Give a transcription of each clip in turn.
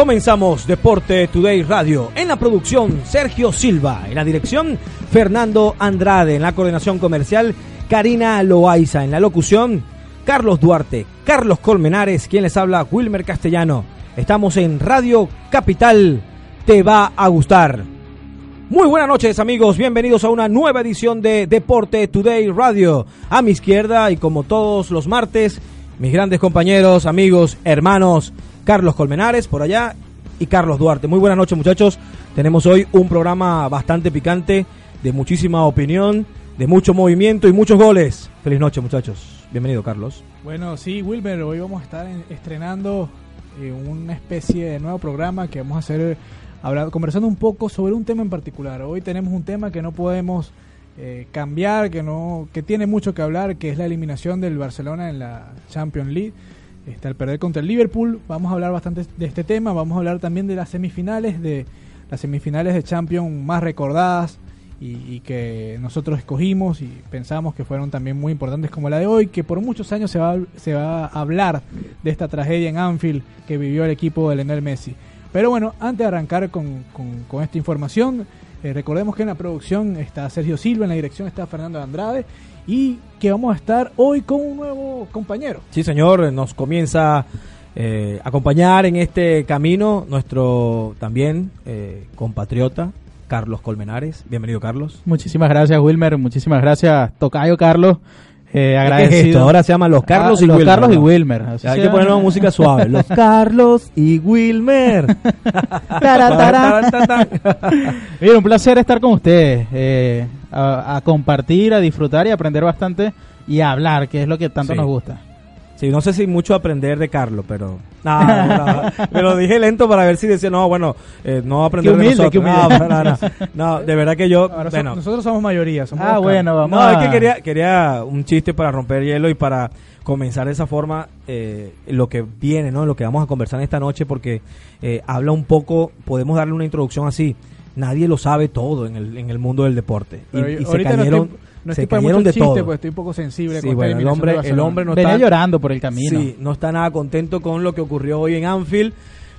Comenzamos Deporte Today Radio. En la producción, Sergio Silva. En la dirección, Fernando Andrade. En la coordinación comercial, Karina Loaiza. En la locución, Carlos Duarte. Carlos Colmenares. Quien les habla, Wilmer Castellano. Estamos en Radio Capital. Te va a gustar. Muy buenas noches amigos, bienvenidos a una nueva edición de Deporte Today Radio. A mi izquierda y como todos los martes, mis grandes compañeros, amigos, hermanos, Carlos Colmenares por allá y Carlos Duarte. Muy buenas noches muchachos. Tenemos hoy un programa bastante picante, de muchísima opinión, de mucho movimiento y muchos goles. Feliz noche muchachos. Bienvenido Carlos. Bueno, sí, Wilmer, hoy vamos a estar estrenando eh, una especie de nuevo programa que vamos a hacer hablando, conversando un poco sobre un tema en particular. Hoy tenemos un tema que no podemos eh, cambiar, que no, que tiene mucho que hablar, que es la eliminación del Barcelona en la Champions League. Está el perder contra el Liverpool. Vamos a hablar bastante de este tema. Vamos a hablar también de las semifinales, de las semifinales de Champions más recordadas y, que nosotros escogimos y pensamos que fueron también muy importantes como la de hoy, que por muchos años se va, se va a hablar de esta tragedia en Anfield que vivió el equipo de Lionel Messi. Pero bueno, antes de arrancar con, con, esta información, eh, recordemos que en la producción está Sergio Silva, en la dirección está Fernando Andrade y que vamos a estar hoy con un nuevo compañero. Sí, señor, nos comienza eh, a acompañar en este camino nuestro también eh, compatriota Carlos Colmenares. Bienvenido, Carlos. Muchísimas gracias, Wilmer. Muchísimas gracias, Tocayo Carlos. Eh, agradecido. Ahora se llama Los Carlos ah, y los Wilmer. Carlos y Wilmer. hay que poner una música suave. Los Carlos y Wilmer. Mira, un placer estar con ustedes. Eh, a, compartir, a disfrutar y aprender bastante y a hablar, que es lo que tanto nos gusta. Sí, no sé si mucho aprender de Carlos, pero. No, me lo dije lento para ver si decía, no, bueno, eh, no aprender de nosotros. No, de verdad que yo. bueno, nosotros somos mayoría. Somos ah, bueno, vamos. No, es que quería, quería un chiste para romper hielo y para comenzar de esa forma eh, lo que viene, ¿no? Lo que vamos a conversar esta noche, porque eh, habla un poco, podemos darle una introducción así. Nadie lo sabe todo en el, en el mundo del deporte. y, se cayeron no se cayeron de todo. Pues estoy un poco sensible. Sí, bueno, el hombre, el hombre no Venía está llorando por el camino. Sí, no está nada contento con lo que ocurrió hoy en Anfield.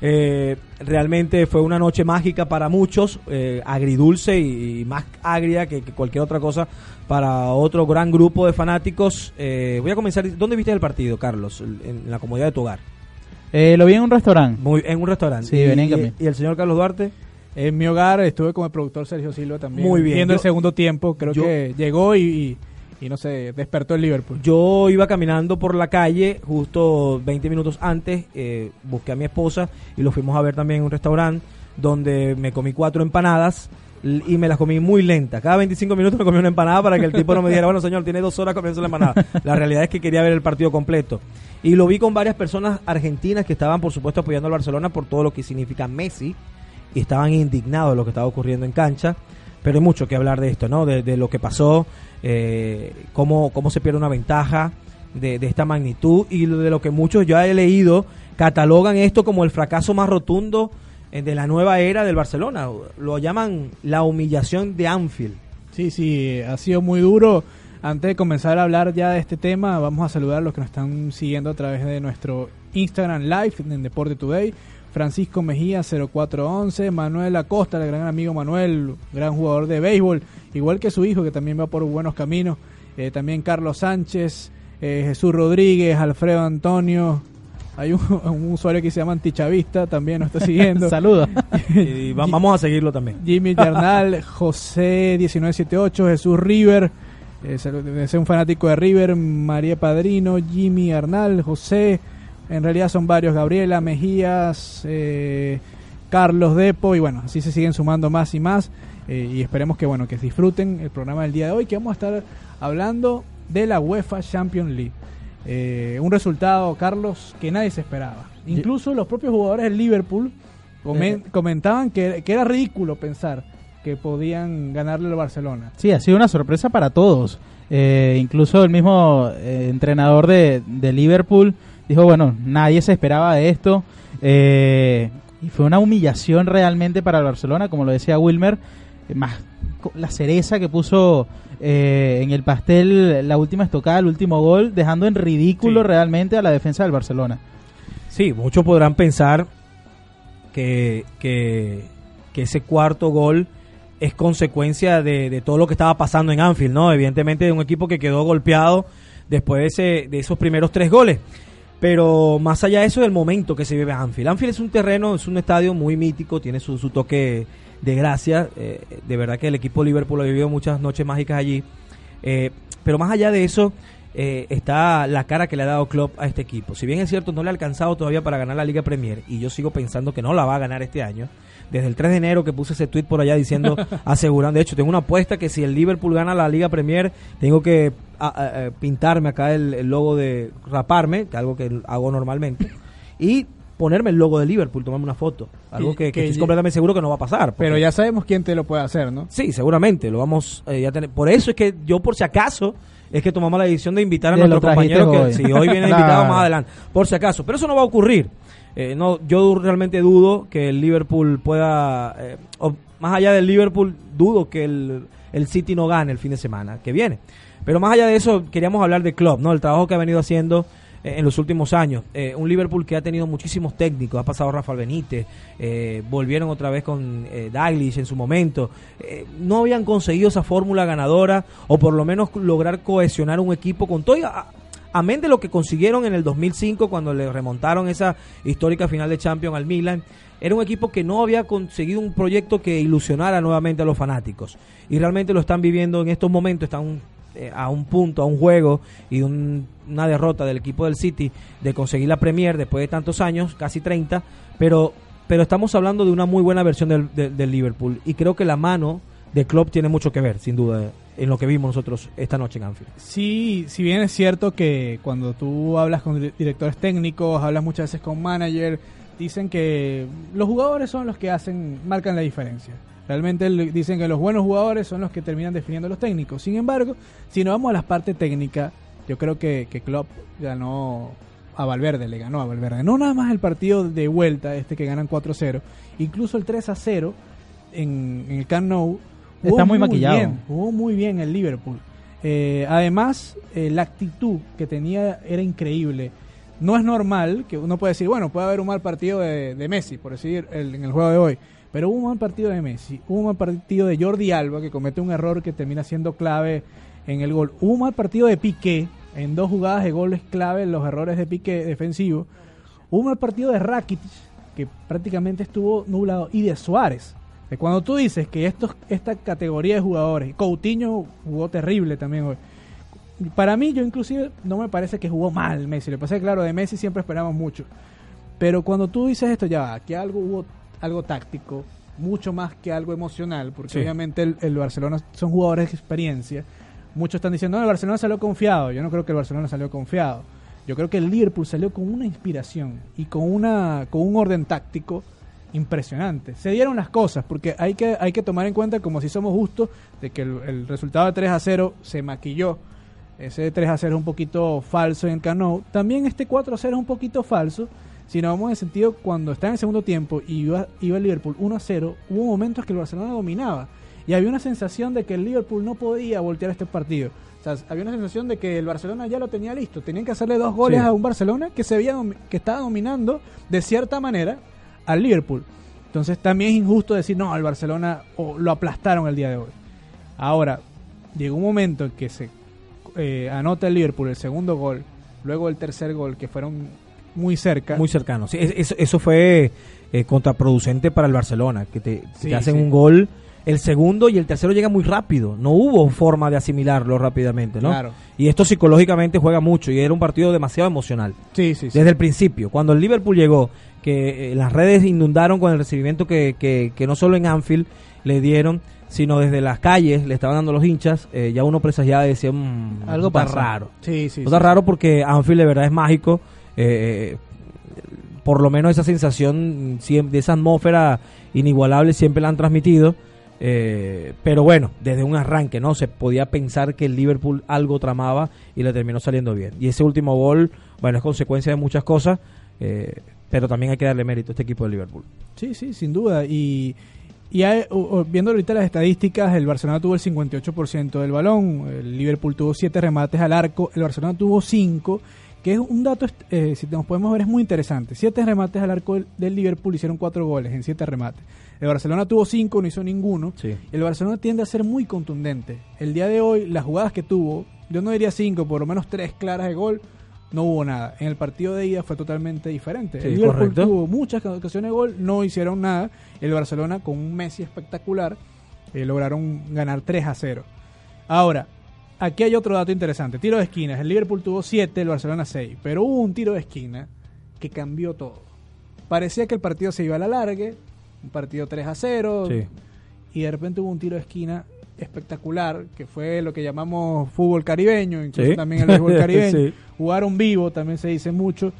Eh, realmente fue una noche mágica para muchos, eh, agridulce y, más agria que, cualquier otra cosa para otro gran grupo de fanáticos. Eh, voy a comenzar. ¿Dónde viste el partido, Carlos? En, la comodidad de tu hogar. lo vi en un restaurante. Muy, en un restaurante. Sí, y, ¿Y el señor Carlos Duarte? En mi hogar estuve con el productor Sergio Silva también. Muy bien. Viendo el segundo tiempo, creo que llegó y, y, no sé, despertó el Liverpool. Yo iba caminando por la calle justo 20 minutos antes, eh, busqué a mi esposa y lo fuimos a ver también en un restaurante donde me comí cuatro empanadas y me las comí muy lenta. Cada 25 minutos me comí una empanada para que el tipo no me dijera, bueno señor, tiene dos horas comiendo la empanada. La realidad es que quería ver el partido completo. Y lo vi con varias personas argentinas que estaban, por supuesto, apoyando al Barcelona por todo lo que significa Messi y estaban indignados de lo que estaba ocurriendo en cancha. Pero hay mucho que hablar de esto, ¿no? De, lo que pasó, eh, cómo, cómo se pierde una ventaja de, esta magnitud y de lo que muchos yo he leído catalogan esto como el fracaso más rotundo eh, de la nueva era del Barcelona. Lo llaman la humillación de Anfield. Sí, sí, ha sido muy duro. Antes de comenzar a hablar ya de este tema, vamos a saludar a los que nos están siguiendo a través de nuestro Instagram Live en Deporte Today. Francisco Mejía 0411, Manuel Acosta, el gran amigo Manuel, gran jugador de béisbol, igual que su hijo que también va por buenos caminos, eh, también Carlos Sánchez, eh, Jesús Rodríguez, Alfredo Antonio, Hay un, un usuario que se llama Antichavista, también nos está siguiendo. Saludos. Y va- vamos a seguirlo también. Jimmy Yarnal, José 1978, Jesús River, eh, debe ser un fanático de River, María Padrino, Jimmy Arnal, José, en realidad son varios, Gabriela Mejías, eh, Carlos Depo, y bueno, así se siguen sumando más y más, eh, y esperemos que bueno, que disfruten el programa del día de hoy, que vamos a estar hablando de la UEFA Champions League. Eh, un resultado, Carlos, que nadie se esperaba. Incluso los propios jugadores del Liverpool comen- comentaban que, que era ridículo pensar que podían ganarle al Barcelona. Sí, ha sido una sorpresa para todos. Eh, incluso el mismo eh, entrenador de, de Liverpool dijo, bueno, nadie se esperaba de esto. Eh, y fue una humillación realmente para el Barcelona, como lo decía Wilmer. eh, más la cereza que puso eh, en el pastel la última estocada, el último gol, dejando en ridículo Sí. realmente a la defensa del Barcelona. Sí, muchos podrán pensar que, que, que ese cuarto gol es consecuencia de, de todo lo que estaba pasando en Anfield, ¿no? Evidentemente de un equipo que quedó golpeado después de, ese, de esos primeros tres goles. Pero más allá de eso, del momento que se vive Anfield. Anfield es un terreno, es un estadio muy mítico, tiene su, toque de gracia. eh, de verdad que el equipo Liverpool ha vivido muchas noches mágicas allí. Eh, pero más allá de eso, eh, está la cara que le ha dado Klopp a este equipo. Si bien es cierto, no le ha alcanzado todavía para ganar la Liga Premier, y yo sigo pensando que no la va a ganar este año. Desde el 3 de enero que puse ese tweet por allá diciendo, asegurando, de hecho, tengo una apuesta que si el Liverpool gana la Liga Premier, tengo que a- a- a pintarme acá el, el logo de raparme, que algo que hago normalmente, y ponerme el logo de Liverpool, tomarme una foto. Algo que, que que estoy completamente seguro que no va a pasar. Pero ya sabemos quién te lo puede hacer, ¿no? Sí, seguramente, lo vamos eh, ya tener. Por eso es que yo, por si acaso, es que tomamos la decisión de invitar a nuestro compañero que si hoy viene invitado más adelante, por si acaso. Pero eso no va a ocurrir. Eh, no, yo realmente dudo que el Liverpool pueda, eh, o más allá del Liverpool, dudo que el, el City no gane el fin de semana que viene. Pero más allá de eso, queríamos hablar de Klopp, ¿no? El trabajo que ha venido haciendo eh, en los últimos años. Eh, un Liverpool que ha tenido muchísimos técnicos, ha pasado Rafael Benítez, volvieron otra vez con Dalglish en su momento. No habían conseguido esa fórmula ganadora o por lo menos lograr cohesionar un equipo con todo. Amén de lo que consiguieron en el 2005 cuando le remontaron esa histórica final de Champions al Milan, era un equipo que no había conseguido un proyecto que ilusionara nuevamente a los fanáticos. Y realmente lo están viviendo en estos momentos, están eh, a un punto, a un juego y un- una derrota del equipo del City de conseguir la Premier después de tantos años, casi 30, pero, pero estamos hablando de una muy buena versión del- del Liverpool y creo que la mano de Klopp tiene mucho que ver, sin duda, en lo que vimos nosotros esta noche en Anfield. Sí, si bien es cierto que cuando tú hablas con dire- directores técnicos, hablas muchas veces con manager, dicen que los jugadores son los que hacen, marcan la diferencia. Realmente dicen que los buenos jugadores son los que terminan definiendo a los técnicos. Sin embargo, si nos vamos a la parte técnica, yo creo que, que Klopp ganó a Valverde, le ganó a Valverde. No nada más el partido de vuelta, este que ganan 4-0, incluso el 3-0 en, en el Camp Nou. Jugó Está muy maquillado. bien, jugó muy bien el Liverpool. Eh, además, eh, la actitud que tenía era increíble. No es normal que uno puede decir, bueno, puede haber un mal partido de, de Messi, por decir, el- en el juego de hoy. Pero hubo un mal partido de Messi, hubo un mal partido de Jordi Alba, que comete un error que termina siendo clave en el gol. Hubo un mal partido de Piqué, en dos jugadas de goles clave, los errores de Piqué defensivo. Hubo un mal partido de Rakitic, que prácticamente estuvo nublado, y de Suárez. Cuando tú dices que estos, esta categoría de jugadores, Coutinho jugó terrible también hoy. Para mí, yo inclusive no me parece que jugó mal Messi. Le pasa que, claro, de Messi siempre esperamos mucho. Pero cuando tú dices esto, ya va, que algo hubo algo táctico, mucho más que algo emocional, porque Sí. obviamente el, el Barcelona son jugadores de experiencia. Muchos están diciendo, no, el Barcelona salió confiado. Yo no creo que el Barcelona salió confiado. Yo creo que el Liverpool salió con una inspiración y con, una, con un orden táctico impresionante. Se dieron las cosas, porque hay que, hay que tomar en cuenta, como si somos justos, de que el, el resultado de 3 a 0 se maquilló. Ese 3 a 0 es un poquito falso en el Cano. También este 4 a 0 es un poquito falso. Si nos vamos en el sentido, cuando está en el segundo tiempo y iba, iba el Liverpool 1 a 0, hubo momentos que el Barcelona dominaba. Y había una sensación de que el Liverpool no podía voltear este partido. O sea, había una sensación de que el Barcelona ya lo tenía listo. Tenían que hacerle dos goles Sí. a un Barcelona que se veía que estaba dominando de cierta manera al Liverpool. Entonces también es injusto decir, no, al Barcelona o lo aplastaron el día de hoy. Ahora, llegó un momento en que se eh, anota el Liverpool el segundo gol, luego el tercer gol, que fueron muy cerca. Muy cercano. Sí, es- eso, eso fue eh, contraproducente para el Barcelona, que te, que Sí, te hacen sí. un gol, el segundo y el tercero llega muy rápido. No hubo forma de asimilarlo rápidamente, ¿no? Claro. Y esto psicológicamente juega mucho y era un partido demasiado emocional. Sí, sí, sí. Desde el principio, cuando el Liverpool llegó, que eh, las redes inundaron con el recibimiento que, que, que no solo en Anfield le dieron, sino desde las calles le estaban dando los hinchas, eh, ya uno presagiaba y decía, "Mm, Algo está pasa". raro. Sí, sí, Está sí. raro porque Anfield de verdad es mágico. eh, por lo menos esa sensación de esa atmósfera inigualable siempre la han transmitido. eh, pero bueno, desde un arranque, ¿no? Se podía pensar que el Liverpool algo tramaba y le terminó saliendo bien. Y ese último gol, bueno, es consecuencia de muchas cosas, eh, pero también hay que darle mérito a este equipo del Liverpool. Sí, sí, sin duda. Y, y hay- viendo ahorita las estadísticas, el Barcelona tuvo el 58% del balón, el Liverpool tuvo 7 remates al arco, el Barcelona tuvo 5, que es un dato, eh, si nos podemos ver, es muy interesante. 7 remates al arco del, del Liverpool hicieron 4 goles en 7 remates. El Barcelona tuvo 5, no hizo ninguno. Sí. El Barcelona tiende a ser muy contundente. El día de hoy, las jugadas que tuvo, yo no diría 5, por lo menos 3 claras de gol, no hubo nada. En el partido de ida fue totalmente diferente. Sí, el Liverpool correcto. tuvo muchas ocasiones de gol, no hicieron nada. El Barcelona, con un Messi espectacular, eh, lograron ganar 3 a 0. Ahora, aquí hay otro dato interesante. Tiro de esquinas. El Liverpool tuvo 7, el Barcelona 6. Pero hubo un tiro de esquina que cambió todo. Parecía que el partido se iba a la largue, un partido 3 a 0, Sí. y de repente hubo un tiro de esquina espectacular, que fue lo que llamamos fútbol caribeño, incluso Sí. también el fútbol caribeño. Sí. Jugaron vivo, también se dice mucho.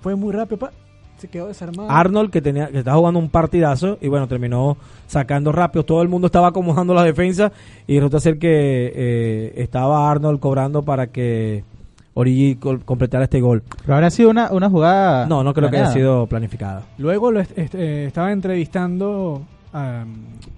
Fue muy rápido, pa, se quedó desarmado. Arnold que tenía que estaba jugando un partidazo y bueno terminó sacando rápido todo el mundo estaba acomodando la defensa y resulta ser que eh, estaba Arnold cobrando para que Origi completara este gol Pero habrá sido una, una jugada. no no creo que haya planeada. sido planificada Luego lo est- est- eh, estaba entrevistando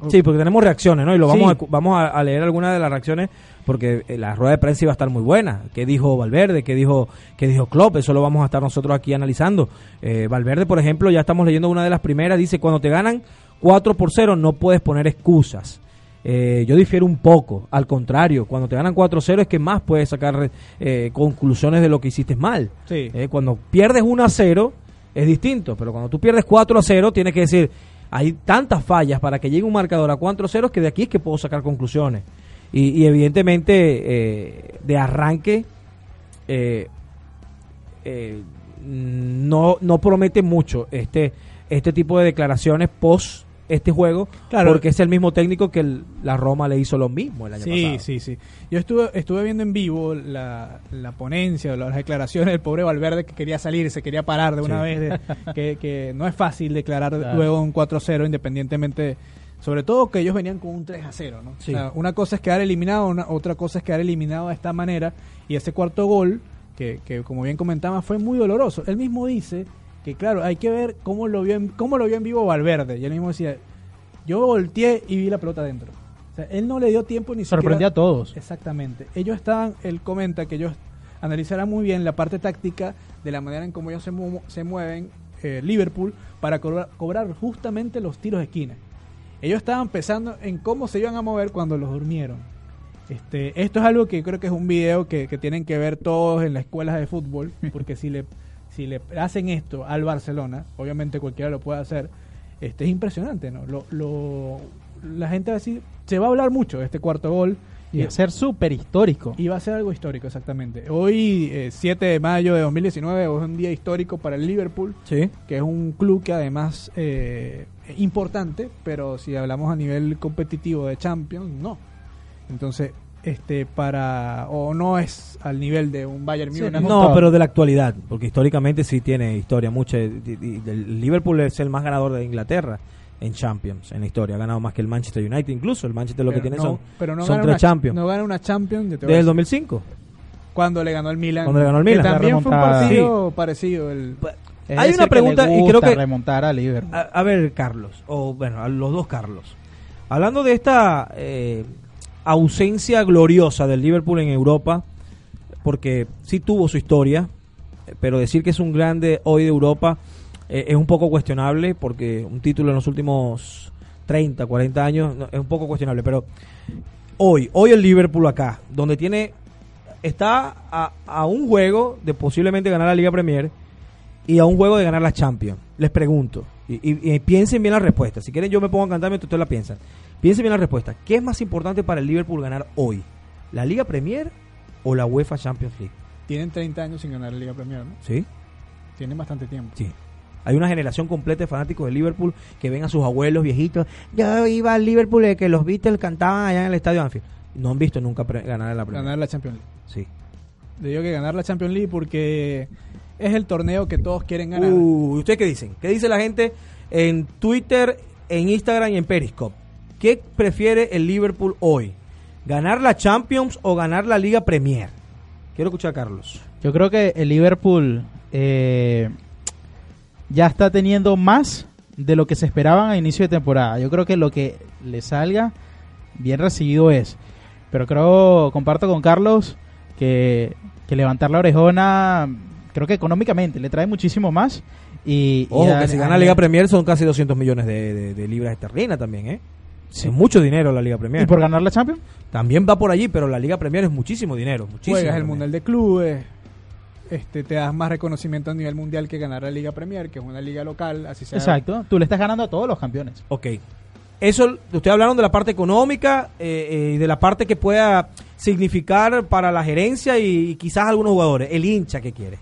sí porque tenemos reacciones no y lo vamos Sí. a, vamos a, a leer algunas de las reacciones porque eh, la rueda de prensa iba a estar muy buena. Qué dijo Valverde qué dijo qué dijo Klopp eso lo vamos a estar nosotros aquí analizando. Eh, Valverde por ejemplo ya estamos leyendo una de las primeras. Dice cuando te ganan 4 por 0 no puedes poner excusas Eh, yo difiero un poco, al contrario, cuando te ganan 4-0 es que más puedes sacar eh, conclusiones de lo que hiciste mal. Sí. Eh, cuando pierdes 1-0 es distinto, pero cuando tú pierdes 4-0 tienes que decir, hay tantas fallas para que llegue un marcador a 4-0 que de aquí es que puedo sacar conclusiones. Y, evidentemente eh, de arranque eh, eh, no, no promete mucho este, este tipo de declaraciones post este juego, Claro. porque es el mismo técnico que el- la Roma le hizo lo mismo el año Sí, pasado. sí, sí. Yo estuve, estuve viendo en vivo la, la ponencia, las declaraciones del pobre Valverde que quería salir, se quería parar de una Sí. vez, de- que, que no es fácil declarar Claro. luego un 4-0 independientemente, sobre todo que ellos venían con un 3-0, ¿no? Sí. O sea, una cosa es quedar eliminado, una, otra cosa es quedar eliminado de esta manera y ese cuarto gol, que, que como bien comentaba, fue muy doloroso. Él mismo dice que claro, hay que ver cómo lo vio en, cómo lo vio en vivo Valverde y él mismo decía, yo volteé y vi la pelota adentro. O sea, él no le dio tiempo ni siquiera... Sorprendió a todos. Exactamente. Ellos estaban, él comenta que ellos analizarán muy bien la parte táctica de la manera en cómo ellos se, mu- se mueven, eh, Liverpool, para cobrar, cobrar justamente los tiros de esquina. Ellos estaban pensando en cómo se iban a mover cuando los durmieron. Este, esto es algo que creo que es un video que, que tienen que ver todos en las escuelas de fútbol, porque si le, si le hacen esto al Barcelona, obviamente cualquiera lo puede hacer, este, es impresionante, ¿no? Lo, lo- la gente va a decir, se va a hablar mucho de este cuarto gol, Y a ser súper histórico. y va a ser algo histórico, exactamente. Hoy, eh, 7 de mayo de 2019, es un día histórico para el Liverpool, Sí. que es un club que además eh, es importante, pero si hablamos a nivel competitivo de Champions, no. Entonces, este para o no es al nivel de un Bayern Sí, Múnich. un No, pero de la actualidad, porque históricamente sí tiene historia mucha. y- y- y El Liverpool es el más ganador de Inglaterra en Champions, en la historia. Ha ganado más que el Manchester United, incluso. El Manchester lo que tiene no, son, pero no son tres una, Champions. No gana una Champions a desde el decir, 2005. cuando le ganó el Milan. Cuando le ganó el que Milan. La también fue un partido parecido. El, Es Hay una que pregunta, y creo que- remontar a Liverpool. A, a ver, Carlos, o bueno, a los dos Carlos. Hablando de esta eh, ausencia gloriosa del Liverpool en Europa, porque sí tuvo su historia, pero decir que es un grande hoy de Europa eh, es un poco cuestionable, porque un título en los últimos 30, 40 años es un poco cuestionable, pero hoy, hoy el Liverpool acá, donde tiene, está a, un juego de posiblemente ganar la Liga Premier, y a un juego de ganar la Champions? Les pregunto. Y, y- y piensen bien la respuesta. Si quieren yo me pongo a cantar mientras ustedes la piensan. Piensen bien la respuesta. ¿Qué es más importante para el Liverpool ganar hoy? ¿La Liga Premier o la UEFA Champions League? Tienen 30 años sin ganar la Liga Premier, ¿no? ¿Sí? Tienen bastante tiempo. Sí. Hay una generación completa de fanáticos de Liverpool que ven a sus abuelos viejitos. Yo iba al Liverpool de que los Beatles cantaban allá en el estadio Anfield. No han visto nunca ganar la Premier. Ganar la Champions League. Sí. Le digo que ganar la Champions League porque es el torneo que todos quieren ganar. Uh, ¿Ustedes qué dicen? ¿Qué dice la gente en Twitter, en Instagram y en Periscope? ¿Qué prefiere el Liverpool hoy? ¿Ganar la Champions o ganar la Liga Premier? Quiero escuchar a Carlos. Yo creo que el Liverpool eh, ya está teniendo más de lo que se esperaban a inicio de temporada. Yo creo que lo que le salga bien recibido es. Pero creo, comparto con Carlos, que, que levantar la orejona, creo que económicamente le trae muchísimo más. Y, y Ojo, a- que si a- gana la Liga Premier son casi 200 millones de, de- de libras esterlinas también, ¿eh? Sí. Es mucho dinero la Liga Premier. ¿Y por ganar la Champions? También va por allí, pero la Liga Premier es muchísimo dinero. Muchísimo Juegas el también. Mundial de Clubes. Este, te das más reconocimiento a nivel mundial que ganar la Liga Premier, que es una liga local, así sea. Exacto. Tú le estás ganando a todos los campeones. Ok. Eso, ustedes hablaron de la parte económica eh, eh, y de la parte que pueda significar para la gerencia y, y quizás algunos jugadores. El hincha que quiere.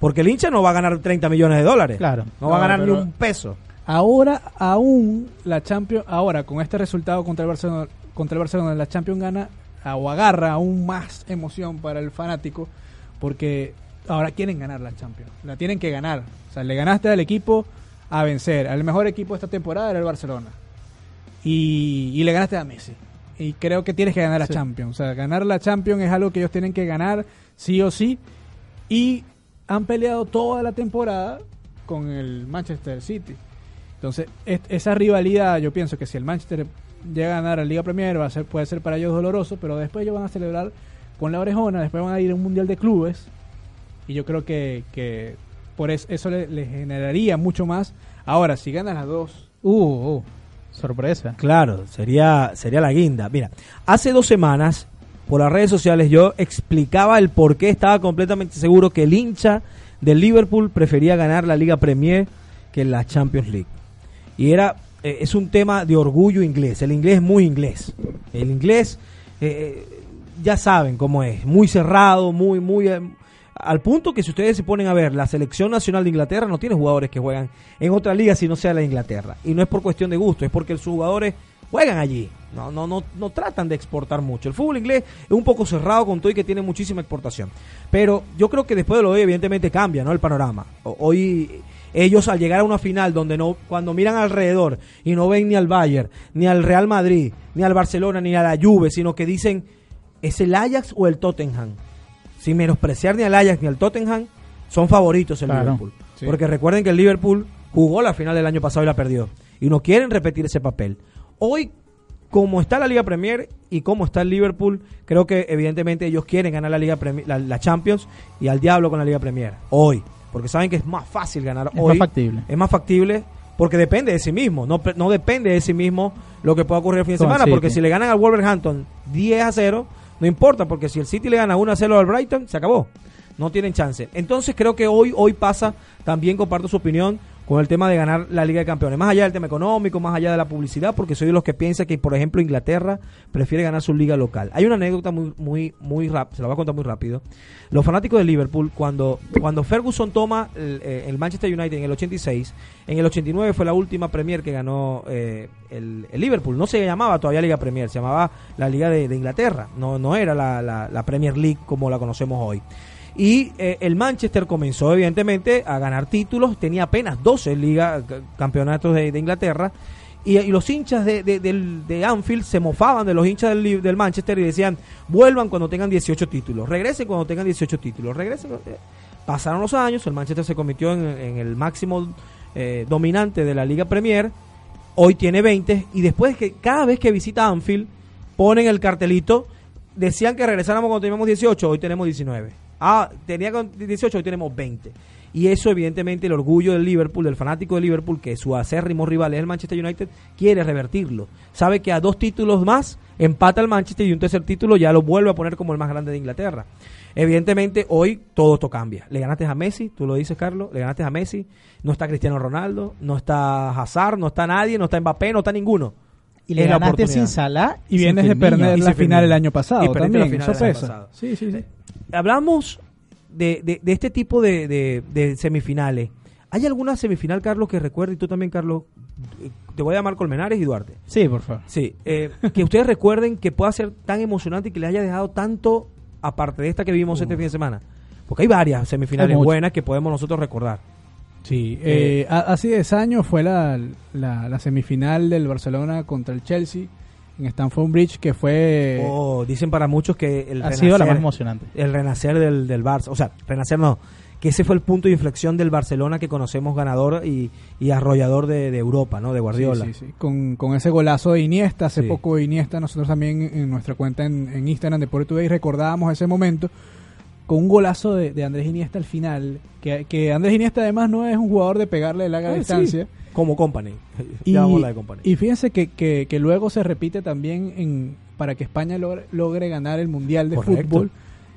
Porque el hincha no va a ganar 30 millones de dólares. Claro. No, va a No, ganar ni un peso. Ahora, aún la Champions, ahora con este resultado contra el Barcelona, contra el Barcelona, la Champions gana o agarra aún más emoción para el fanático, porque ahora quieren ganar la Champions, la tienen que ganar. O sea, le ganaste al equipo a vencer, al mejor equipo de esta temporada era el Barcelona, y, y le ganaste a Messi. Y creo que tienes que ganar la Sí. Champions. O sea, ganar la Champions es algo que ellos tienen que ganar sí o sí. Y han peleado toda la temporada con el Manchester City. Entonces, es- esa rivalidad, yo pienso que si el Manchester llega a ganar la Liga Premier, va a ser, puede ser para ellos doloroso, pero después ellos van a celebrar con la orejona, después van a ir a un Mundial de Clubes, y yo creo que, que por eso, eso le, le generaría mucho más. Ahora, si ganan las dos, Uh, uh, sorpresa. Claro, sería, sería la guinda. Mira, hace dos semanas, por las redes sociales, yo explicaba el por qué estaba completamente seguro que el hincha del Liverpool prefería ganar la Liga Premier que la Champions League. Y era, eh, es un tema de orgullo inglés. El inglés es muy inglés. El inglés, eh, eh, ya saben cómo es, muy cerrado, muy, muy... eh, al punto que si ustedes se ponen a ver, la selección nacional de Inglaterra no tiene jugadores que juegan en otra liga si no sea la Inglaterra. Y no es por cuestión de gusto, es porque sus jugadores juegan allí. No, no, no, no tratan de exportar mucho. El fútbol inglés es un poco cerrado con todo y que tiene muchísima exportación. Pero yo creo que después de lo de hoy, evidentemente cambia, ¿no? El panorama. Hoy ellos al llegar a una final donde no, cuando miran alrededor y no ven ni al Bayern, ni al Real Madrid, ni al Barcelona, ni a la Juve, sino que dicen, ¿es el Ajax o el Tottenham? Sin menospreciar ni al Ajax ni al Tottenham, son favoritos el Claro. Liverpool. Sí. Porque recuerden que el Liverpool jugó la final del año pasado y la perdió. Y no quieren repetir ese papel. Hoy, como está la Liga Premier y como está el Liverpool, creo que evidentemente ellos quieren ganar la Liga Premi- la, la Champions y al diablo con la Liga Premier. Hoy. Porque saben que es más fácil ganar Es hoy. más factible. Es más factible porque depende de sí mismo. No, no depende de sí mismo lo que pueda ocurrir el fin de semana. Porque si le ganan al Wolverhampton 10 a 0, no importa. Porque si el City le gana 1 a 0 al Brighton, se acabó. No tienen chance. Entonces creo que hoy, hoy pasa, también comparto su opinión con el tema de ganar la Liga de Campeones. Más allá del tema económico, más allá de la publicidad, porque soy de los que piensa que, por ejemplo, Inglaterra prefiere ganar su liga local. Hay una anécdota muy, muy, muy rápida, se la voy a contar muy rápido. Los fanáticos de Liverpool, cuando, cuando Ferguson toma el, eh, Manchester United en el 86, en el 89 fue la última Premier que ganó eh, el, Liverpool. No se llamaba todavía Liga Premier, se llamaba la Liga de, Inglaterra. No, no era la Premier League como la conocemos hoy. Y eh, el Manchester comenzó, evidentemente, a ganar títulos. Tenía apenas 12 liga, c- campeonatos de, Inglaterra. Y, los hinchas de, Anfield se mofaban de los hinchas del, Manchester y decían: vuelvan cuando tengan 18 títulos, regresen cuando tengan 18 títulos, regresen. cuando- eh". Pasaron los años, el Manchester se convirtió en, en el máximo eh, dominante de la Liga Premier. Hoy tiene 20. Y después que cada vez que visita Anfield, ponen el cartelito. Decían que regresáramos cuando teníamos 18, hoy tenemos 19. Ah, tenía con 18, hoy tenemos 20. Y eso, evidentemente, el orgullo del Liverpool, del fanático del Liverpool, que su acérrimo rival es el Manchester United, quiere revertirlo. Sabe que a dos títulos más empata el Manchester y un tercer título ya lo vuelve a poner como el más grande de Inglaterra. Evidentemente, hoy todo esto cambia. Le ganaste a Messi, tú lo dices, Carlos, le ganaste a Messi. No está Cristiano Ronaldo, no está Hazard, no está nadie, no está Mbappé, no está ninguno. Y le ganaste oportunidad. sin Salah Y vienes de perder Y la final el año pasado Y perdiste la también. final Eso pesa. pasado. Sí, sí, sí. Hablamos de, de- de este tipo de, de- de semifinales. ¿Hay alguna semifinal, Carlos, que recuerde, y tú también, Carlos, eh, te voy a llamar Colmenares y Duarte? Sí, por favor. Sí, eh, que ustedes recuerden que pueda ser tan emocionante y que les haya dejado tanto, aparte de esta que vimos este fin de semana. Porque hay varias semifinales Hay buenas que podemos nosotros recordar. Sí, Eh, eh, ha- hace 10 años fue la, la, la semifinal del Barcelona contra el Chelsea en Stamford Bridge, que fue... Oh, dicen para muchos que el Ha sido la más emocionante. el renacer del, del Barça, o sea, renacer no, que ese fue el punto de inflexión del Barcelona que conocemos ganador y, y arrollador de, de Europa, ¿no? De Guardiola. Sí, sí, sí. Con, con ese golazo de Iniesta, hace poco Iniesta, nosotros también en nuestra cuenta en, en Instagram de Today recordábamos ese momento con un golazo de, de Andrés Iniesta al final, que, que Andrés Iniesta además no es un jugador de pegarle de larga Ah, sí. distancia. Como Company. Y, la de Company. y fíjense que, que, que luego se repite también en para que España logre, logre ganar el Mundial de Correcto. Fútbol.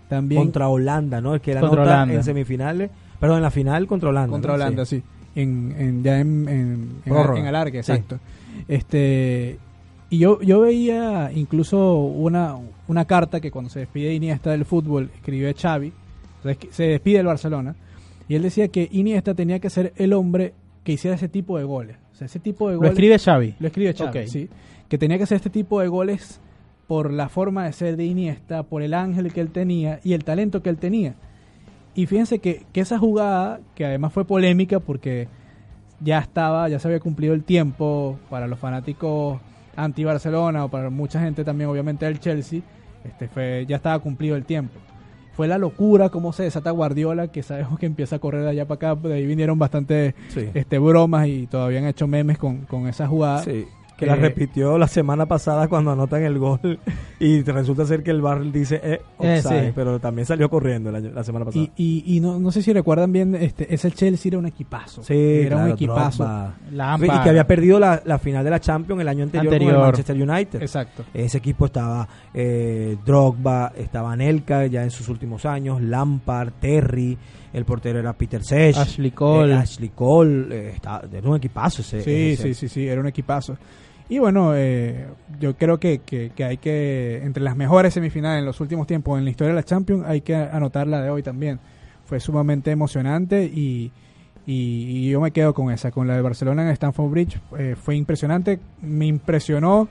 También contra Holanda, ¿no? El que la Contra nota Holanda. en semifinales, perdón, en la final contra Holanda. contra ¿no? Holanda, Sí. sí. En, en- ya en, en, en, alargue, Sí. exacto. Este y yo, yo veía incluso una, una carta que cuando se despide Iniesta del fútbol escribió Xavi, se despide del Barcelona, y él decía que Iniesta tenía que ser el hombre que hiciera ese tipo de goles. O sea, ese tipo de Lo goles. escribe Xavi. Lo escribe Xavi, sí. Que tenía que hacer este tipo de goles por la forma de ser de Iniesta, por el ángel que él tenía y el talento que él tenía. Y fíjense que, que esa jugada, que además fue polémica porque ya estaba, ya se había cumplido el tiempo para los fanáticos anti-Barcelona o para mucha gente también obviamente del Chelsea, este fue, ya estaba cumplido el tiempo. Fue la locura cómo se desata Guardiola, que sabemos que empieza a correr de allá para acá, de ahí vinieron bastante Sí. este bromas y todavía han hecho memes con, con esa jugada. Sí, que la Eh, repitió la semana pasada cuando anotan el gol y resulta ser que el bar dice eh, Eh, sí. pero también salió corriendo el año- la semana pasada. Y, y, y no, no sé si recuerdan bien, este, ese Chelsea era un equipazo. sí, era un equipazo. Lampard. Y que había perdido la, la final de la Champions el año anterior, con el Manchester United. Exacto. Ese equipo estaba eh, Drogba, estaba Nelka ya en sus últimos años, Lampard, Terry, el portero era Peter Sech, Ashley Cole. eh, Ashley Cole, eh, está- era un equipazo ese. Sí, ese sí, sí, sí, era un equipazo. Y bueno, eh, yo creo que, que, que hay que, entre las mejores semifinales en los últimos tiempos en la historia de la Champions, hay que anotar la de hoy también. Fue sumamente emocionante y, y, y yo me quedo con esa, con la de Barcelona en Stamford Bridge. Eh, fue impresionante, me impresionó.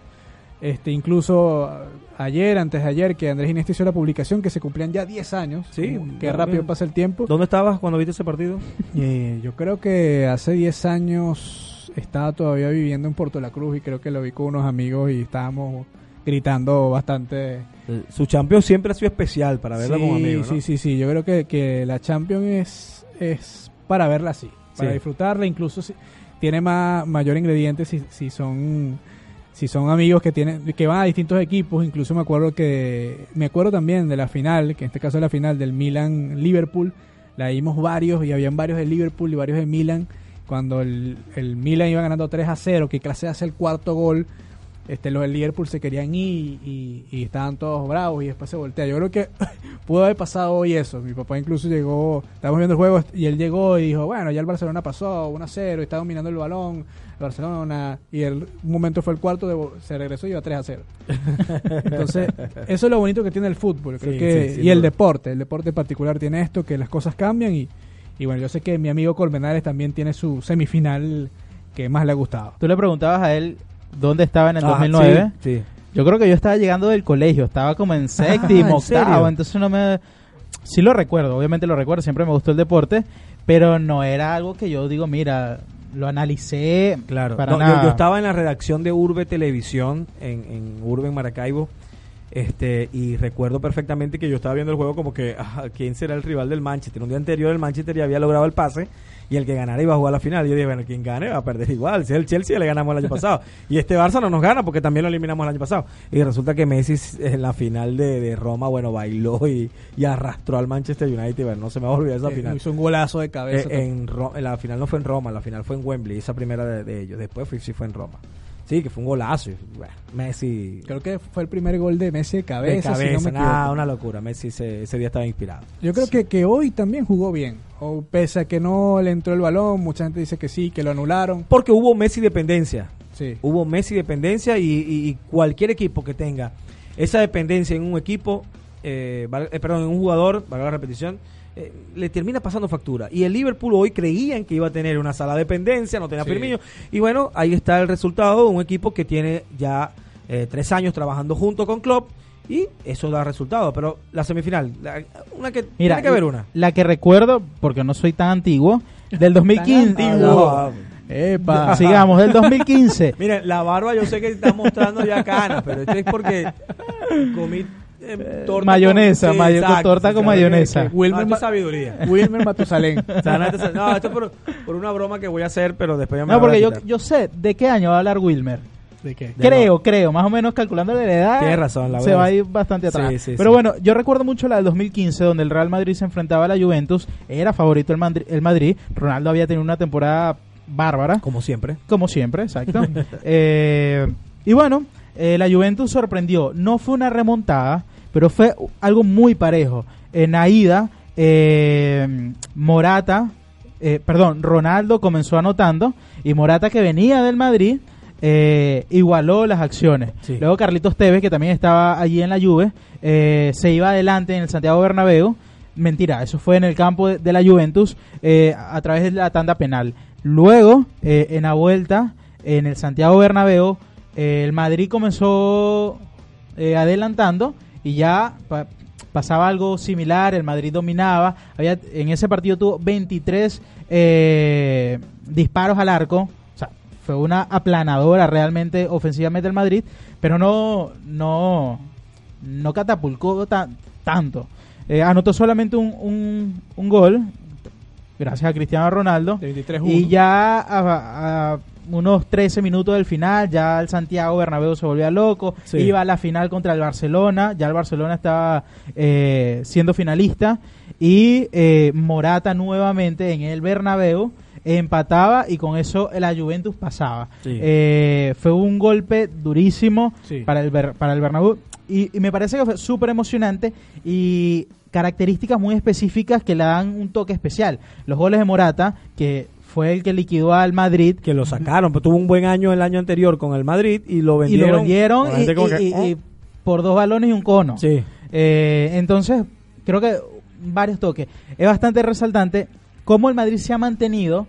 Este, incluso ayer, antes de ayer, que Andrés Iniesta hizo la publicación que se cumplían ya 10 años. Sí, Como Qué rápido bien. pasa el tiempo. ¿Dónde estabas cuando viste ese partido? Eh, yo creo que hace 10 años estaba todavía viviendo en Puerto La Cruz y creo que lo vi con unos amigos y estábamos gritando bastante. Eh, Su Champions siempre ha sido especial para verla sí, con amigos. ¿no? sí, sí, sí. Yo creo que, que la Champions es, es para verla así, para Sí. disfrutarla. Incluso si, tiene más, mayor ingrediente si, si son si son amigos que tienen que van a distintos equipos incluso me acuerdo que me acuerdo también de la final que en este caso es la final del Milan Liverpool la vimos varios y habían varios de Liverpool y varios de Milan cuando el, el Milan iba ganando 3 a 0 que clase hace el cuarto gol este los del Liverpool se querían ir y, y estaban todos bravos y después se voltea yo creo que pudo haber pasado hoy eso. Mi papá incluso llegó estábamos viendo el juego y él llegó y dijo bueno ya el Barcelona pasó 1 a 0 y está dominando el balón el Barcelona y el un momento fue el cuarto de, se regresó y iba 3 a 0 entonces eso es lo bonito que tiene el fútbol creo Sí, que sí, y el deporte el deporte en particular tiene esto que las cosas cambian y, y bueno yo sé que mi amigo Colmenares también tiene su semifinal que más le ha gustado Tú le preguntabas a él dónde estaba en el Ah, 2009. Sí, sí. Yo creo que yo estaba llegando del colegio, estaba como en séptimo, ¿en serio? octavo, entonces no me... Sí lo recuerdo, obviamente lo recuerdo, siempre me gustó el deporte, pero no era algo que yo digo, mira, lo analicé Claro. para No, yo- yo, estaba en la redacción de Urbe Televisión en, en Urbe, en Maracaibo. Este, y recuerdo perfectamente que yo estaba viendo el juego como que, ¿quién será el rival del Manchester? Un día anterior el Manchester ya había logrado el pase y el que ganara iba a jugar la final. Y yo dije, bueno, quien gane va a perder igual. Si es el Chelsea le ganamos el año pasado. Y este Barça no nos gana porque también lo eliminamos el año pasado. Y resulta que Messi en la final de, de Roma, bueno, bailó y, y arrastró al Manchester United. Bueno, no se me va a olvidar esa Eh, final. Hizo un golazo de cabeza. Eh, en la final no fue en Roma, la final fue en Wembley, esa primera de, de ellos. Después sí fue en Roma. Sí, que fue un golazo. bueno, Messi Creo que fue el primer gol de Messi de de cabeza, si no me nah, una locura. Messi ese, ese día estaba inspirado. Yo creo que, que hoy también jugó bien. O pese a que no le entró el balón, mucha gente dice que sí, que lo anularon. Porque hubo Messi dependencia. Sí. Hubo Messi dependencia y, y- y cualquier equipo que tenga esa dependencia en un equipo, eh, eh, perdón, en un jugador, valga la repetición, eh, le termina pasando factura. Y el Liverpool hoy creían que iba a tener una sala de dependencia, no tenía Sí. Firmino. Y bueno, ahí está el resultado de un equipo que tiene ya eh, tres años trabajando junto con Klopp y eso da resultado. Pero la semifinal, la- una que Mira, tiene que haber una. La que recuerdo, porque no soy tan antiguo, del 2015. Tan Ah, antiguo. Epa. Sigamos, del 2015. Miren, la barba yo sé que está mostrando ya canas, pero esto es porque comí eh, torta Mayonesa, con, mayo- torta con mayonesa. que- Wilmer no, sabiduría. Wilmer Matusalén. No, esto es- por, por una broma que voy a hacer, pero después ya me No, la voy a porque yo, sé de qué año va a hablar Wilmer. ¿De qué? Creo, creo, más o menos calculándole la edad. Tienes razón, la Se va a ir bastante atrás. Sí, sí, Pero sí. bueno, yo recuerdo mucho la del 2015, donde el Real Madrid se enfrentaba a la Juventus. Era favorito el, Mandri- el Madrid. Ronaldo había tenido una temporada bárbara. Como siempre. Como siempre, exacto. Eh, y bueno, eh, la Juventus sorprendió. No fue una remontada, pero fue algo muy parejo. En la ida, eh, Morata, eh, perdón, Ronaldo comenzó anotando y Morata que venía del Madrid eh, igualó las acciones. Sí. Luego Carlitos Tevez, que también estaba allí en la Juve, eh, se iba adelante en el Santiago Bernabéu. Mentira, eso fue en el campo de, de la Juventus eh, a, través de la tanda penal. Luego, eh, en la vuelta, en el Santiago Bernabéu, eh, el Madrid comenzó eh, adelantando y ya pa- pasaba algo similar, el Madrid dominaba, había, en ese partido tuvo 23 eh, disparos al arco, o sea, fue una aplanadora realmente ofensivamente el Madrid, pero no no no catapulcó tan- tanto. Eh, anotó solamente un, un, un gol, gracias a Cristiano Ronaldo, De 23 y ya a, a unos 13 minutos del final, ya el Santiago Bernabéu se volvía loco, Sí. iba a la final contra el Barcelona, ya el Barcelona estaba eh, siendo finalista, y eh, Morata nuevamente en el Bernabéu empataba y con eso la Juventus pasaba. Sí. Eh, fue un golpe durísimo Sí. para el para el Bernabéu y, y me parece que fue súper emocionante y características muy específicas que le dan un toque especial. Los goles de Morata, que fue el que liquidó al Madrid Que lo sacaron, pero tuvo un buen año el año anterior con el Madrid y lo y vendieron. lo vendieron La y, y- que, y- "Oh". y por dos balones y un cono. Sí. Eh, entonces, creo que varios toques. Es bastante resaltante cómo el Madrid se ha mantenido.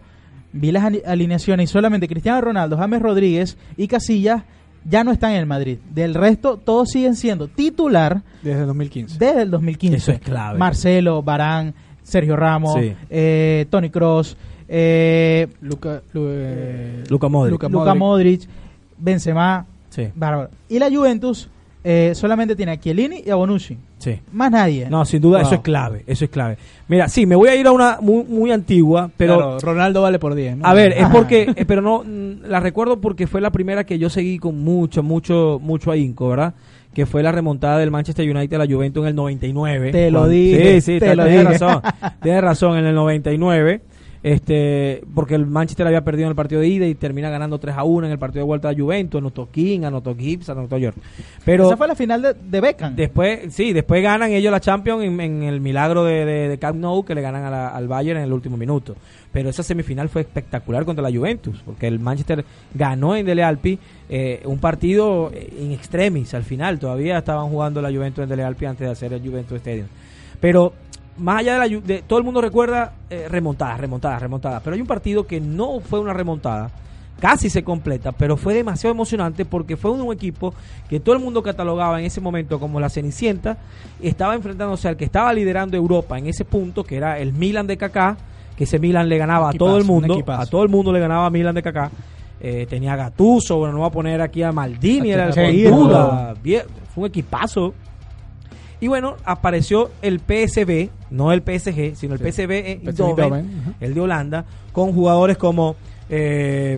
Vi las ali- alineaciones y solamente Cristiano Ronaldo, James Rodríguez y Casillas ya no están en el Madrid. Del resto, todos siguen siendo titular Desde el 2015. desde el 2015. Eso es clave. Marcelo, Barán, Sergio Ramos, Sí. eh, Tony Cross, eh, Luca, Lu- eh, Luka Modric. Luka Luka Modric, Benzema, Sí, bárbaro. Y la Juventus eh, solamente tiene a Chiellini y a Bonucci. sí. Más nadie. No, sin duda Wow. eso es clave, eso es clave. Mira, sí, me voy a ir a una muy, muy antigua, pero Claro, Ronaldo vale por 10. ¿no? A ver, es Ajá. porque, eh, pero no, la recuerdo porque fue la primera que yo seguí con mucho, mucho, mucho ahínco, ¿verdad? Que fue la remontada del Manchester United a la Juventus en el 99. Te lo dije, Sí, sí, te te lo tienes dije. razón. Tienes razón, en el 99. Este, porque el Manchester había perdido en el partido de ida y termina ganando 3 a 1 en el partido de vuelta a Juventus, anotó King, anotó Gibbs, anotó York. Pero Esa fue la final de, de Beckham. Después, sí, después ganan ellos la Champions en, en el milagro de, de, de Camp Nou que le ganan a la- al Bayern en el último minuto. Pero esa semifinal fue espectacular contra la Juventus, porque el Manchester ganó en Dele Alpi eh, un partido in extremis al final. Todavía estaban jugando la Juventus en Dele Alpi antes de hacer el Juventus Stadium. Pero más allá de la de, todo el mundo recuerda eh, remontadas, remontadas, remontadas. Pero hay un partido que no fue una remontada, casi se completa, pero fue demasiado emocionante porque fue un equipo que todo el mundo catalogaba en ese momento como la Cenicienta, estaba enfrentándose al que estaba liderando Europa en ese punto, que era el Milan de Kaká, que ese Milan le ganaba a todo el mundo, a todo el mundo le ganaba a Milan de Kaká. Eh, tenía a Gattuso, bueno, no voy a poner aquí a Maldini, A era sin duda, fue un equipazo. Y bueno, apareció el PSV, no el PSG, sino el Sí. PSV Eindhoven, el de Holanda, con jugadores como eh,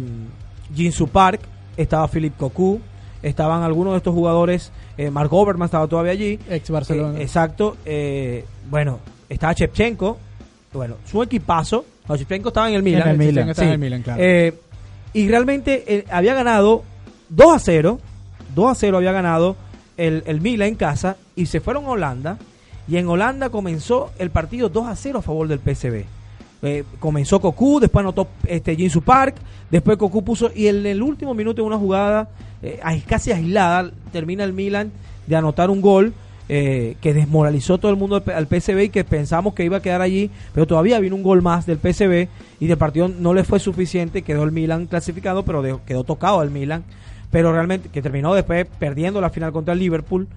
Jinsu Park, estaba Philip Cocu, estaban algunos de estos jugadores, eh, Mark Overmars estaba todavía allí. Ex Barcelona. Eh, exacto. eh, bueno, estaba Shevchenko. Bueno, su equipazo. No, Shevchenko estaba en el Milan. En el Milan, Estaba en el Sí. Milan, claro. Eh, y realmente había ganado 2 a 0. 2 a 0 había ganado el, el Milan en casa. Y se fueron a Holanda. Y en Holanda comenzó el partido 2 a 0 a favor del PSV. Eh, comenzó Cocu, después anotó este Jinsu Park, después Cocu puso y en el último minuto en una jugada eh, casi aislada termina el Milan de anotar un gol eh, que desmoralizó todo el mundo al PSV y que pensamos que iba a quedar allí, pero todavía vino un gol más del PSV y del partido no le fue suficiente, quedó el Milan clasificado, pero de- quedó tocado el Milan, pero realmente que terminó después perdiendo la final contra el Liverpool,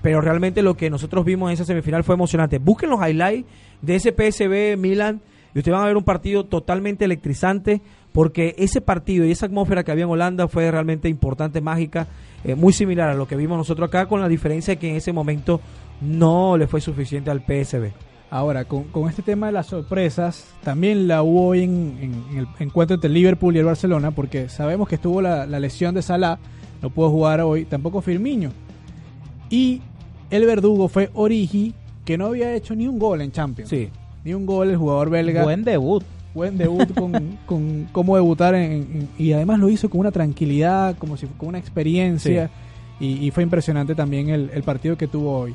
pero realmente lo que nosotros vimos en esa semifinal fue emocionante. Busquen los highlights de ese PSV Milan y ustedes van a ver un partido totalmente electrizante porque ese partido y esa atmósfera que había en Holanda fue realmente importante, mágica, eh, muy similar a lo que vimos nosotros acá, con la diferencia de que en ese momento no le fue suficiente al PSV. Ahora, con, con este tema de las sorpresas, también la hubo hoy en, en- en el encuentro entre Liverpool y el Barcelona, porque sabemos que estuvo la, la lesión de Salah, no pudo jugar hoy, tampoco Firmino. Y el verdugo fue Origi, que no había hecho ni un gol en Champions. Sí, Ni un gol el jugador belga. Buen debut. buen debut con, con cómo debutar en- en- y además lo hizo con una tranquilidad, como si con una experiencia y, y fue impresionante también el, el partido que tuvo hoy.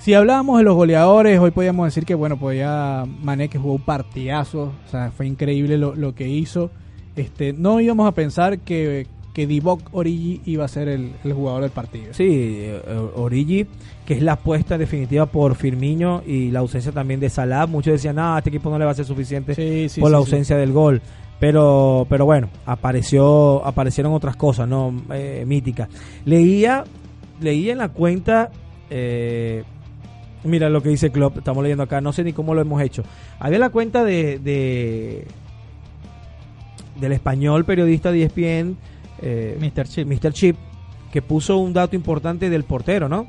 Si hablábamos de los goleadores, hoy podíamos decir que bueno, podía Mané que jugó un partidazo, o sea, fue increíble lo, lo que hizo. Este, no íbamos a pensar que, que Divock Origi iba a ser el, el jugador del partido. sí, eh, Origi, que es la apuesta definitiva por Firmino y la ausencia también de Salah. Muchos decían, no, este equipo no le va a ser suficiente Sí, sí, por la sí, ausencia del gol. Pero, pero bueno, apareció, aparecieron otras cosas, no Eh, míticas. Leía, leía en la cuenta, eh, mira lo que dice Klopp, estamos leyendo acá, no sé ni cómo lo hemos hecho. Había la cuenta de, de del español periodista de ESPN, eh, Mr. Chip. Mr. Chip, que puso un dato importante del portero, ¿no?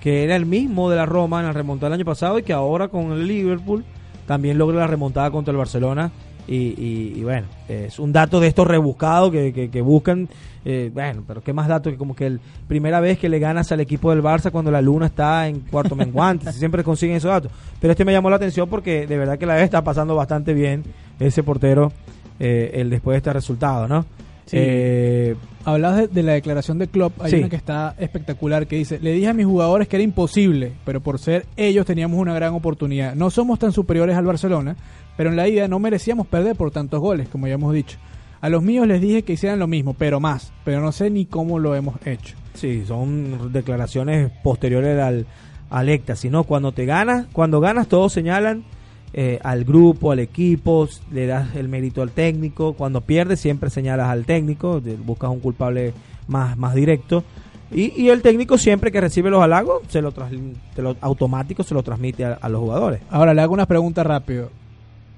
Que era el mismo de la Roma en la remontada del año pasado y que ahora con el Liverpool también logra la remontada contra el Barcelona. Y, y- y bueno, es un dato de estos rebuscados que, que- que buscan. eh, bueno, pero qué más datos que como que el primera vez que le ganas al equipo del Barça cuando la luna está en cuarto menguante. siempre consiguen esos datos. Pero este me llamó la atención porque de verdad que la vez está pasando bastante bien ese portero eh, el después de este resultado, ¿no? Sí. Eh, Hablabas de, de la declaración de Klopp, hay Sí. una que está espectacular que dice, le dije a mis jugadores que era imposible, pero por ser ellos teníamos una gran oportunidad. No somos tan superiores al Barcelona, pero en la ida no merecíamos perder por tantos goles, como ya hemos dicho. A los míos les dije que hicieran lo mismo, pero más, pero no sé ni cómo lo hemos hecho. Sí, son declaraciones posteriores al, al éxtasis, ¿no? Cuando te ganas, cuando ganas todos señalan eh, al grupo, al equipo, le das el mérito al técnico, cuando pierdes siempre señalas al técnico, buscas un culpable más, más directo. Y, y el técnico siempre que recibe los halagos, se lo, tras- te lo automático se lo transmite a, a los jugadores. Ahora le hago una pregunta rápido.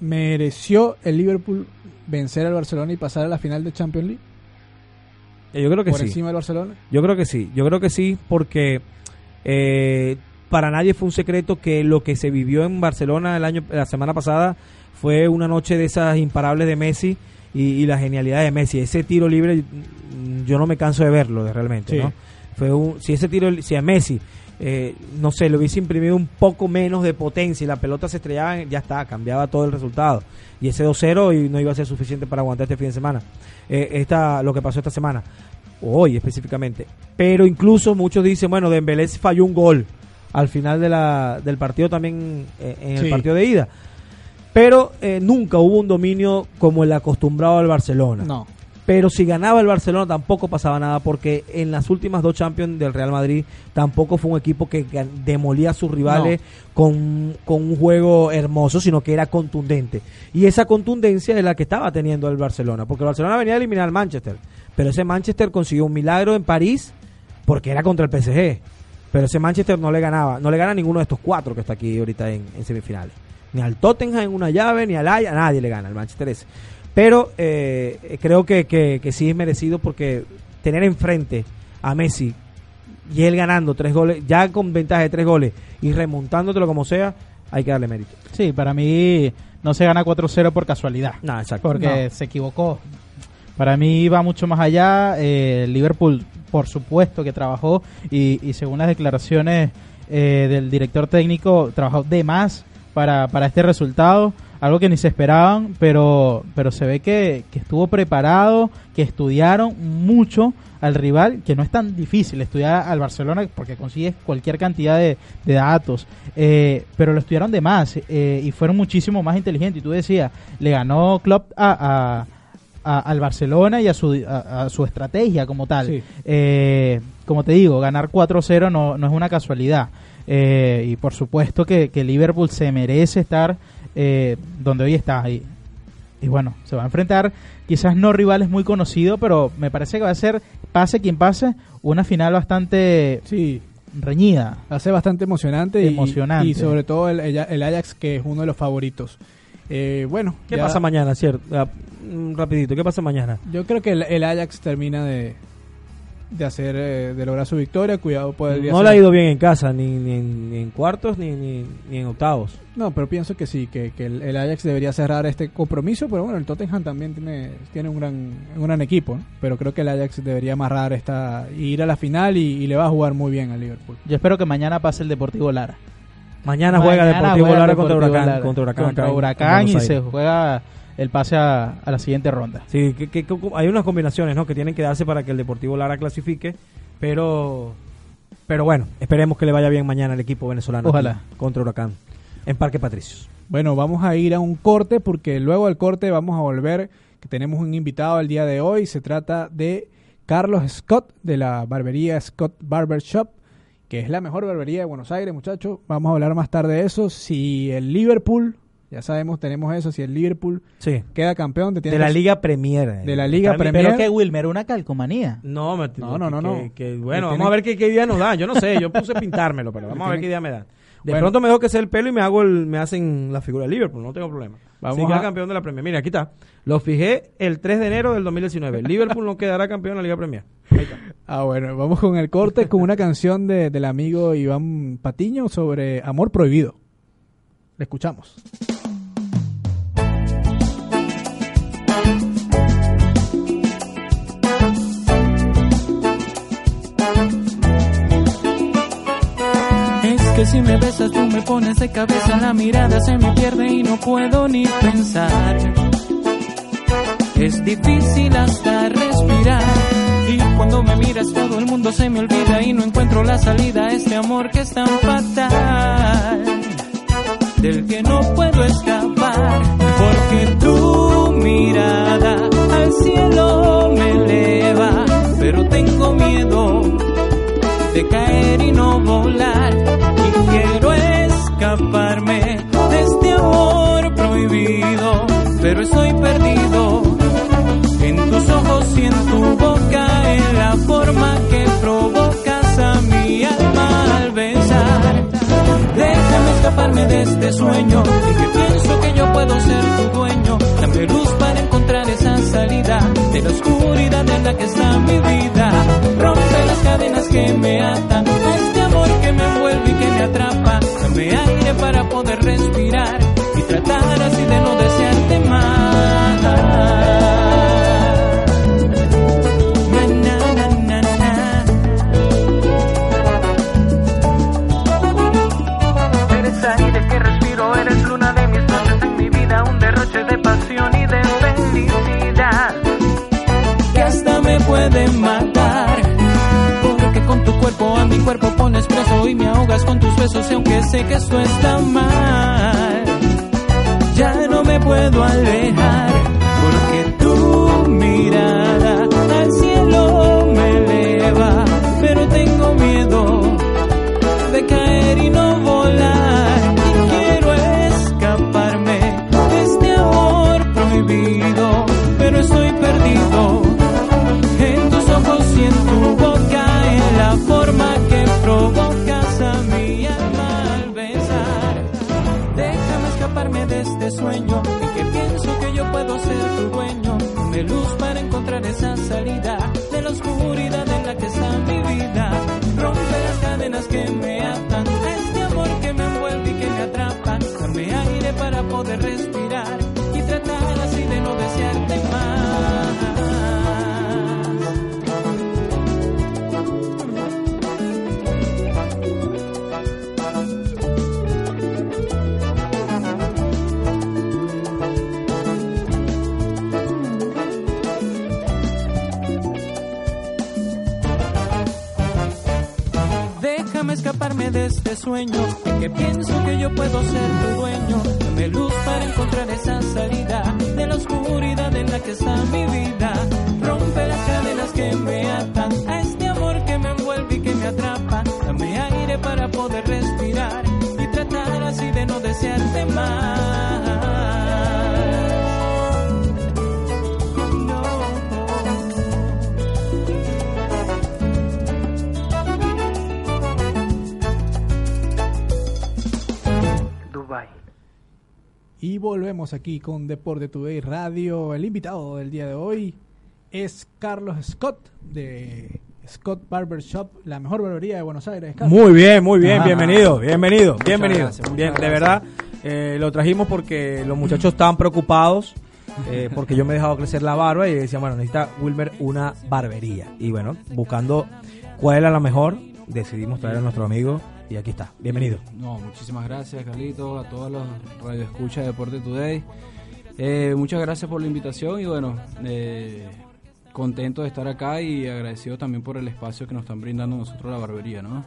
¿Mereció el Liverpool vencer al Barcelona y pasar a la final de Champions League? Eh, Yo creo que por sí. encima del Barcelona. Yo creo que sí, yo creo que sí, porque eh, para nadie fue un secreto que lo que se vivió en Barcelona el año, la semana pasada fue una noche de esas imparables de Messi y, y la genialidad de Messi. Ese tiro libre, mm, yo no me canso de verlo de realmente, Sí. ¿no? Fue un, si ese tiro, si a Messi, eh, no sé, le hubiese imprimido un poco menos de potencia y la pelota se estrellaba, ya está, cambiaba todo el resultado. Y ese 2-0 y no iba a ser suficiente para aguantar este fin de semana. Eh, esta, lo que pasó esta semana hoy específicamente. Pero incluso muchos dicen, bueno, Dembélé falló un gol al final de la, del partido también eh, en el partido de ida. Pero eh, nunca hubo un dominio como el acostumbrado al Barcelona. No. Pero si ganaba el Barcelona tampoco pasaba nada porque en las últimas dos Champions del Real Madrid tampoco fue un equipo que demolía a sus rivales con, con un juego hermoso, sino que era contundente. Y esa contundencia es la que estaba teniendo el Barcelona, porque el Barcelona venía a eliminar al Manchester, pero ese Manchester consiguió un milagro en París porque era contra el PSG. Pero ese Manchester no le ganaba, no le gana a ninguno de estos cuatro que está aquí ahorita en, en semifinales. Ni al Tottenham en una llave, ni al Ajax, a nadie le gana, al Manchester ese. Pero eh, creo que, que, que sí es merecido porque tener enfrente a Messi y él ganando tres goles, ya con ventaja de tres goles y remontándotelo como sea, hay que darle mérito. Sí, para mí no se gana 4-0 por casualidad. No, exacto. Porque se equivocó. Para mí va mucho más allá. Eh, Liverpool, por supuesto, que trabajó y, y según las declaraciones eh, del director técnico, trabajó de más para, para este resultado. Algo que ni se esperaban, pero, pero se ve que, que estuvo preparado, que estudiaron mucho al rival, que no es tan difícil estudiar al Barcelona porque consigues cualquier cantidad de, de datos, eh, pero lo estudiaron de más eh, y fueron muchísimo más inteligentes. Y tú decías, le ganó Klopp a, a- a- al Barcelona y a su, a, a su estrategia como tal. Sí. Eh, como te digo, ganar 4-0 no, no es una casualidad. Eh, y por supuesto que, que Liverpool se merece estar eh, donde hoy está. Y, y bueno, se va a enfrentar quizás no rivales muy conocidos, pero me parece que va a ser, pase quien pase, una final bastante Sí, reñida. va a ser bastante emocionante. y- Emocionante. Y, sobre todo el, el- Ajax, que es uno de los favoritos. Eh, bueno, ¿Qué ya- pasa mañana, cierto? Ah, mm, rapidito, ¿qué pasa mañana? Yo creo que el, el Ajax termina de, de hacer, eh, de lograr su victoria. Cuidado, podría No ser- le ha ido bien en casa, ni, ni, en, ni en cuartos, ni, ni, ni en octavos. No, pero pienso que sí, que, que el, el Ajax debería cerrar este compromiso, pero bueno, el Tottenham también tiene, tiene un gran un gran equipo, ¿no? pero creo que el Ajax debería amarrar esta y ir a la final y, y le va a jugar muy bien al Liverpool. Yo espero que mañana pase el Deportivo Lara. Mañana, juega Deportivo juega Lara contra Deportivo Huracán. Lara. Contra Huracán, Contra Huracán y se juega el pase a, a la siguiente ronda. Sí, que, que- que- hay unas combinaciones ¿no? que tienen que darse para que el Deportivo Lara clasifique, pero pero bueno, esperemos que le vaya bien mañana al equipo venezolano Ojalá. contra Huracán en Parque Patricios. Bueno, vamos a ir a un corte porque luego del corte vamos a volver, que tenemos un invitado el día de hoy, se trata de Carlos Scott de la barbería Scott Barber Shop, que es la mejor barbería de Buenos Aires, muchachos. Vamos a hablar más tarde de eso. Si el Liverpool, ya sabemos, tenemos eso, si el Liverpool Sí, queda campeón, te tiene de la que- Liga Premier. De la Liga Premier. Pero que Wilmer, una calcomanía. No, me- No, no, no, que- no. que- Le bueno, vamos tienen- a ver qué, qué día nos da. Yo no sé, yo puse pintármelo, pero vamos a ver qué día me da. De Bueno. pronto me dejo que sea el pelo y me hago el, me hacen la figura de Liverpool, no tengo problema. Vamos Vamos si queda a- campeón de la Premier. Mira, aquí está. Lo fijé el 3 de enero del 2019. Liverpool no quedará campeón de la Liga Premier. Ahí está. Ah, bueno, vamos con el corte con una canción de, del amigo Iván Patiño sobre amor prohibido. Le escuchamos. Que si me besas tú me pones de cabeza, la mirada se me pierde y no puedo ni pensar. Es difícil hasta respirar. Y cuando me miras todo el mundo se me olvida y no encuentro la salida a este amor que es tan fatal. Del que no puedo escapar. Porque tu mirada al cielo me eleva. Pero tengo miedo de caer y no volar. Pero estoy perdido en tus ojos y en tu boca, en la forma que provocas a mi alma al besar. Déjame escaparme de este sueño en que pienso que yo puedo ser tu dueño. Dame luz para encontrar esa salida de la oscuridad en la que está mi vida. Rompe las cadenas que me atan este amor que me envuelve y que me atrapa. Dame aire para poder respirar y me ahogas con tus besos y aunque sé que esto está mal, ya no me puedo alejar. Sueño en que pienso que yo puedo ser tu dueño. Dame luz para encontrar esa salida de la oscuridad en la que está mi vida. Rompe que me atan, a este amor que me envuelve y que me atrapa. Dame aire para poder respirar de este sueño que pienso que yo puedo ser tu dueño. Dame luz para encontrar esa salida de la oscuridad en la que está mi vida. Rompe las cadenas que me atan a este amor que me envuelve y que me atrapa. Dame aire para poder respirar y tratar así de no desearte más. Y volvemos aquí con Deporte Today Radio. El invitado del día de hoy es Carlos Scott de Scott Barber Shop, la mejor barbería de Buenos Aires. Carlos. Muy bien, muy bien, Ah. bienvenido, bienvenido, bienvenido. gracias, bien, de verdad, eh, lo trajimos porque los muchachos estaban preocupados eh, porque yo me he dejado crecer la barba y decían, bueno, necesita Wilmer una barbería. Y bueno, buscando cuál era la mejor, decidimos traer a nuestro amigo y aquí está. Bienvenido. No, muchísimas gracias, Carlito, a todos los radioescuchas de Deporte Today. Eh, muchas gracias por la invitación y bueno, eh, contento de estar acá y agradecido también por el espacio que nos están brindando nosotros la barbería, ¿no?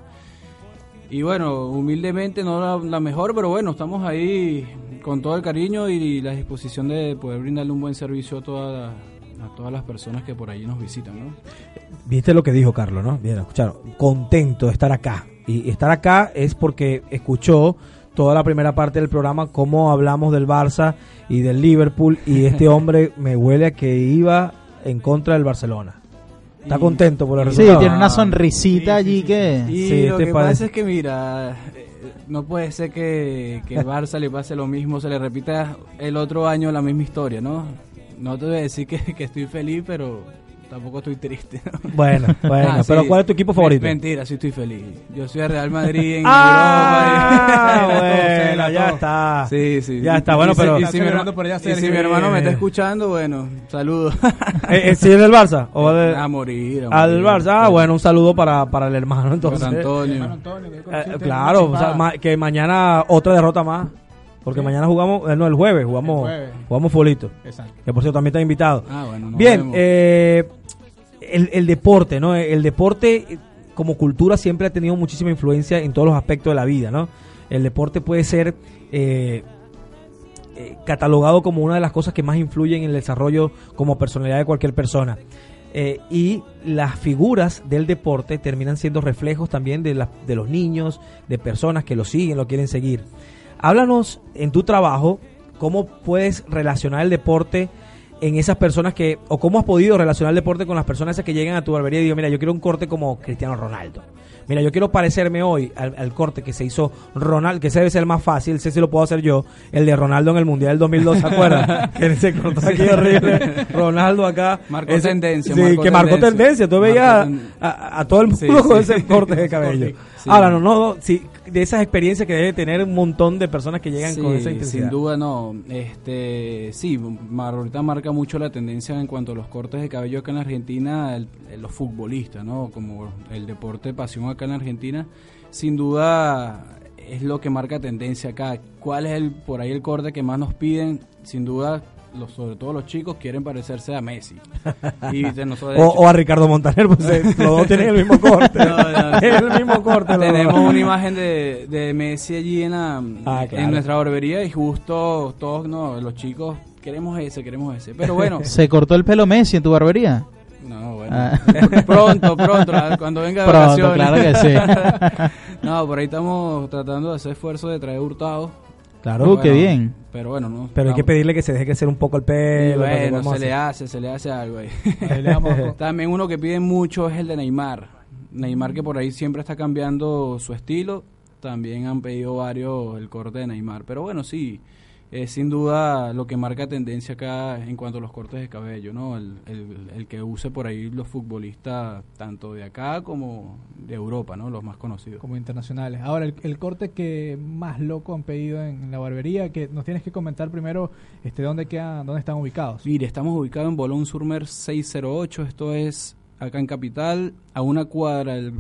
Y bueno, humildemente no la, la mejor, pero bueno, estamos ahí con todo el cariño y la disposición de poder brindarle un buen servicio a, toda la- a todas las personas que por allí nos visitan, ¿no? Viste lo que dijo Carlos, ¿no? Bien, escucharon. Contento de estar acá. Y estar acá es porque escuchó toda la primera parte del programa cómo hablamos del Barça y del Liverpool y este hombre me huele a que iba en contra del Barcelona. Está contento por el Sí, resultado. tiene una sonrisita allí que... Y Sí, lo ¿te que parece? pasa es que, mira, eh, no puede ser que, que el Barça le pase lo mismo, se le repita el otro año la misma historia, ¿no? No te voy a decir que, que estoy feliz, pero tampoco estoy triste. ¿no? Bueno, bueno, Ah, pero sí. ¿cuál es tu equipo favorito? Mentira, sí estoy feliz. Yo soy de Real Madrid en Ah, Europa. bueno, ya está. Sí, sí. Ya está, bueno, si- pero- y si, mi, celebrando herma- por allá y si Sergio. mi hermano me está escuchando, bueno, saludos. Eh, eh, ¿Sí es del Barça? ¿O de- a morir. a al morir. Barça? Ah, bueno, un saludo para, para el hermano entonces. José Antonio. Eh, claro, o sea, ma- que mañana otra derrota más. Porque Sí. mañana jugamos, eh, no, el jueves jugamos, El jueves. jugamos fulito. Exacto. Que por cierto también está invitado. Ah, bueno, nos Bien, vemos. eh, el, el deporte, ¿no? El deporte como cultura siempre ha tenido muchísima influencia en todos los aspectos de la vida, ¿no? El deporte puede ser eh, eh, catalogado como una de las cosas que más influyen en el desarrollo como personalidad de cualquier persona. Eh, y las figuras del deporte terminan siendo reflejos también de, la- de los niños, de personas que lo siguen, lo quieren seguir. Háblanos en tu trabajo cómo puedes relacionar el deporte en esas personas que, o cómo has podido relacionar el deporte con las personas esas que llegan a tu barbería y digo, mira, yo quiero un corte como Cristiano Ronaldo. Mira, yo quiero parecerme hoy al, al corte que se hizo Ronaldo, que ese debe ser el más fácil, ese sí lo puedo hacer yo, el de Ronaldo en el Mundial del 2002, ¿se acuerdan? que se cortó aquí horrible, Ronaldo acá. Marcó tendencia, Sí, marcó que marcó tendencia. tendencia, tú veías a, a todo el mundo Sí, con sí. ese corte de cabello. Ahora, no, no, sí, de esas experiencias que debe tener un montón de personas que llegan con esa intensidad. Sin duda no. Este, sí, ahorita marca mucho la tendencia en cuanto a los cortes de cabello acá en Argentina, el- el- los futbolistas, ¿no? Como el deporte de pasión acá en Argentina, sin duda es lo que marca tendencia acá. ¿Cuál es el por ahí el corte que más nos piden? Sin duda, los, sobre todo los chicos quieren parecerse a Messi. Y de nosotros, O, hecho, o a Ricardo Montaner, pues eh, los dos tienen el mismo corte. No, no, Es el mismo corte. Tenemos una imagen de, de Messi allí en, la, Ah, claro. en nuestra barbería y justo todos no, los chicos queremos ese, queremos ese. Pero bueno, ¿Se cortó el pelo Messi en tu barbería? no, bueno. Ah. Pronto, pronto, cuando venga de Pronto, vacaciones. claro que no, por ahí estamos tratando de hacer esfuerzo de traer hurtados. Claro. Uh, qué bien. Pero bueno, no. Pero hay que pedirle que se deje crecer un poco el pelo. bueno, se le hace, se le hace algo ahí. Ahí le damos- También uno que piden mucho es el de Neymar. Neymar que por ahí siempre está cambiando su estilo. También han pedido varios el corte de Neymar. Pero bueno, sí. Es sin duda lo que marca tendencia acá en cuanto a los cortes de cabello, ¿no? El, el- el que use por ahí los futbolistas tanto de acá como de Europa, ¿no? Los más conocidos. como internacionales. Ahora, el, el corte que más loco han pedido en, la barbería, que nos tienes que comentar primero este dónde quedan, dónde están ubicados. Mire, estamos ubicados en Bolón Surmer 608, esto es acá en Capital, a una cuadra del,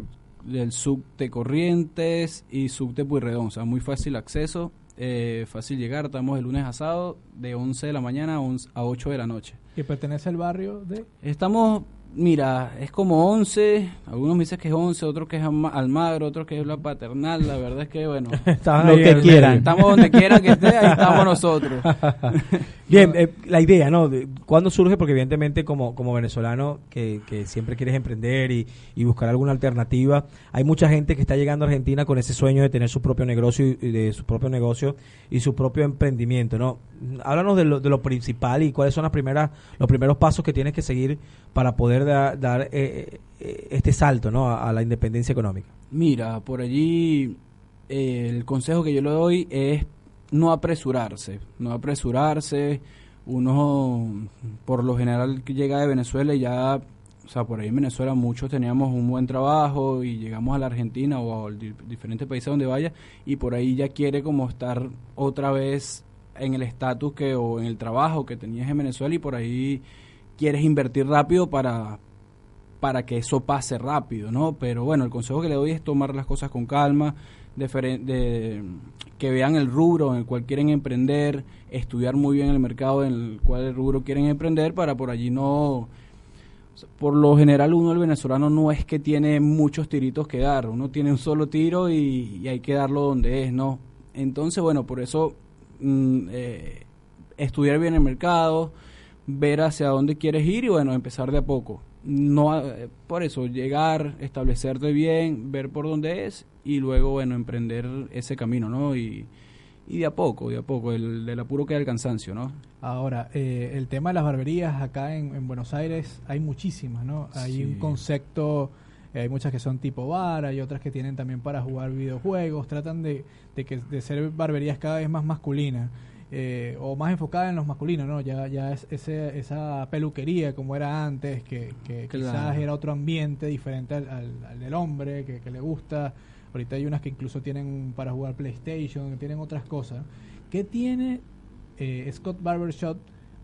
del subte Corrientes y subte Puyredón, o sea, muy fácil acceso, eh, fácil llegar, estamos de lunes a sábado, de 11 de la mañana a, 11 a 8 de la noche. Que pertenece al barrio de... Estamos, mira, es como 11, algunos me dicen que es 11, otros que es Alma- Almagro, otros que es la paternal, la verdad es que, bueno, Lo ahí que quieran. estamos donde quiera que esté, ahí estamos nosotros. Bien, eh, la idea, ¿no? ¿Cuándo surge? Porque evidentemente como, como venezolano que, que siempre quieres emprender y, y buscar alguna alternativa, hay mucha gente que está llegando a Argentina con ese sueño de tener su propio negocio y y de su propio negocio y su propio emprendimiento, ¿no? Háblanos de lo, de lo principal y cuáles son las primeras, los primeros pasos que tienes que seguir para poder da- dar eh, eh, este salto, ¿no? A, la independencia económica. Mira, por allí eh, el consejo que yo le doy es no apresurarse, no apresurarse. Uno, por lo general, que llega de Venezuela y ya, o sea, por ahí en Venezuela muchos teníamos un buen trabajo y llegamos a la Argentina o a di- diferentes países donde vaya y por ahí ya quiere como estar otra vez en el estatus que o en el trabajo que tenías en Venezuela y por ahí quieres invertir rápido para para que eso pase rápido, ¿no? Pero bueno, el consejo que le doy es tomar las cosas con calma, de- que vean el rubro en el cual quieren emprender, estudiar muy bien el mercado en el cual el rubro quieren emprender para por allí no... Por lo general uno, el venezolano, no es que tiene muchos tiritos que dar, uno tiene un solo tiro y, y hay que darlo donde es, ¿no? Entonces, bueno, por eso mm, eh, estudiar bien el mercado, ver hacia dónde quieres ir y bueno, empezar de a poco. No, eh, por eso, llegar, establecerte bien, ver por dónde es y luego, bueno, emprender ese camino, ¿no? Y, y de a poco, de a poco, el, del apuro queda el cansancio, ¿no? Ahora, eh, el tema de las barberías acá en, en Buenos Aires hay muchísimas, ¿no? Hay Sí. un concepto, eh, hay muchas que son tipo bar, hay otras que tienen también para jugar videojuegos, tratan de, de, que, de ser barberías cada vez más masculinas. Eh, o más enfocadas en los masculinos, ¿no? Ya, ya es ese, esa peluquería como era antes, que, que Claro. quizás era otro ambiente diferente al, al- al del hombre, que, que le gusta. Ahorita hay unas que incluso tienen para jugar PlayStation, que tienen otras cosas. ¿Qué tiene eh, Scott Barbershop,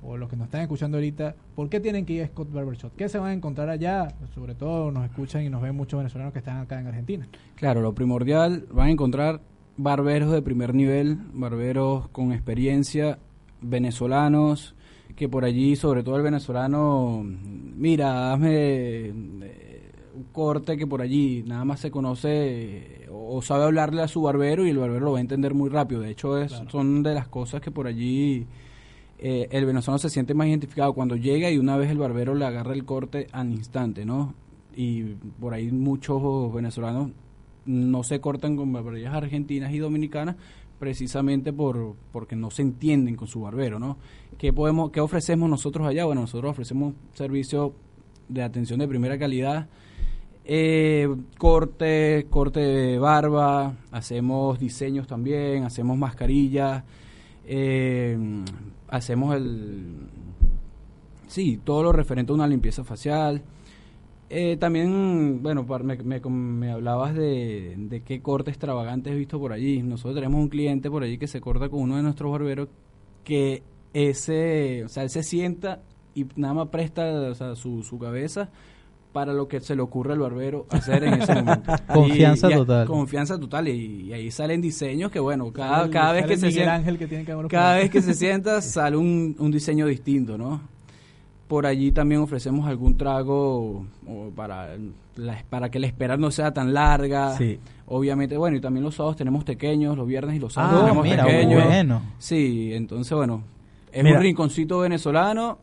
o los que nos están escuchando ahorita, ¿por qué tienen que ir a Scott Barbershop? ¿Qué se van a encontrar allá? Sobre todo nos escuchan y nos ven muchos venezolanos que están acá en Argentina. Claro, lo primordial, van a encontrar barberos de primer nivel, barberos con experiencia, venezolanos, que por allí, sobre todo el venezolano, mira, hazme eh, un corte que por allí nada más se conoce eh, o sabe hablarle a su barbero y el barbero lo va a entender muy rápido. De hecho, es, Claro. son de las cosas que por allí eh, el venezolano se siente más identificado cuando llega y una vez el barbero le agarra el corte al instante, ¿no? Y por ahí muchos venezolanos no se cortan con barberías argentinas y dominicanas precisamente por porque no se entienden con su barbero, ¿no? ¿Qué podemos qué ofrecemos nosotros allá? Bueno, nosotros ofrecemos servicio de atención de primera calidad, eh, corte, corte de barba, hacemos diseños también, hacemos mascarillas, eh, hacemos el sí, todo lo referente a una limpieza facial. Eh, también, bueno, par- me, me, me hablabas de, de qué corte extravagante has visto por allí. Nosotros tenemos un cliente por allí que se corta con uno de nuestros barberos que ese, o sea, él se sienta y nada más presta o sea, su, su cabeza para lo que se le ocurre al barbero hacer en ese momento. Confianza Y- y- total. Confianza total. Y, y ahí salen diseños que, bueno, cada, Sale- cada vez que se sienta... Que tiene que haber Cada vez que se sienta sale un, un diseño distinto, ¿no? Por allí también ofrecemos algún trago o para, la- para que la espera no sea tan larga. Sí. Obviamente, bueno, y también los sábados tenemos pequeños, los viernes y los sábados Ah, tenemos mira, bueno. Sí, entonces, bueno, es Mira. un rinconcito venezolano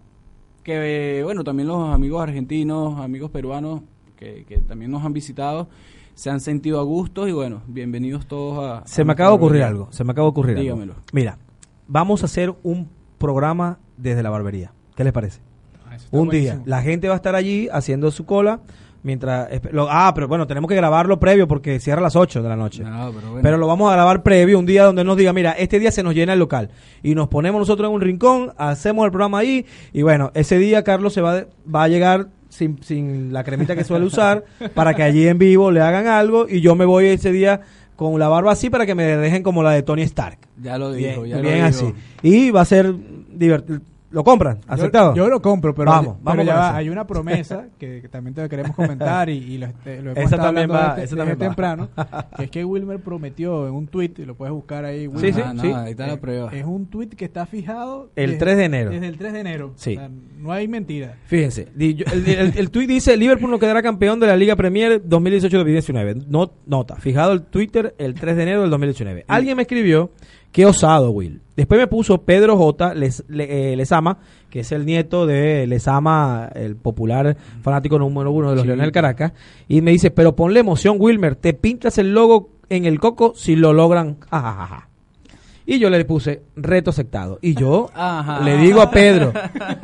que, bueno, también los amigos argentinos, amigos peruanos que, que también nos han visitado, se han sentido a gusto y, bueno, bienvenidos todos a... Se a me acaba de ocurrir algo. Se me acaba de ocurrir Dígamelo. algo. Mira, vamos a hacer un programa desde la barbería. ¿Qué les parece? Un día. La gente va a estar allí haciendo su cola mientras lo- ah, pero bueno, tenemos que grabarlo previo porque cierra a las 8 de la noche. No, pero bueno. Pero lo vamos a grabar previo, un día donde nos diga, mira, este día se nos llena el local. Y nos ponemos nosotros en un rincón, hacemos el programa ahí, y bueno, ese día Carlos se va, va a llegar sin, sin la cremita que suele usar, para que allí en vivo le hagan algo, y yo me voy ese día con la barba así para que me dejen como la de Tony Stark. ya lo dijo, Bien, ya lo bien dijo. así. Y va a ser divertido. ¿Lo compran? ¿Aceptado? Yo, yo lo compro, pero, Vamos, pero vamos ya va, hay una promesa que, que también te queremos comentar y, y lo, este- lo hemos Esa estado también hablando va, desde, esa desde también va. temprano, que es que Wilmer prometió en un tweet, y lo puedes buscar ahí, Sí, Wilmer, sí, Ah, no, sí. ahí está la prueba. es un tweet que está fijado El desde- 3 de enero. Desde el 3 de enero. Sí. O sea, no hay mentira. Fíjense, el, el, el tuit dice, Liverpool no quedará campeón de la Liga Premier 2018-2019. No, nota, fijado el Twitter el 3 de enero del 2019. Alguien me escribió, qué osado, Will. Después me puso Pedro J. Les, Le- eh, Lezama, que es el nieto de Lezama, el popular fanático número uno de los Sí. Leones del Caracas, y me dice, pero ponle emoción, Wilmer, te pintas el logo en el coco si lo logran. Ja, ja, ja. Y yo le puse reto aceptado. Y yo Ajá. le digo a Pedro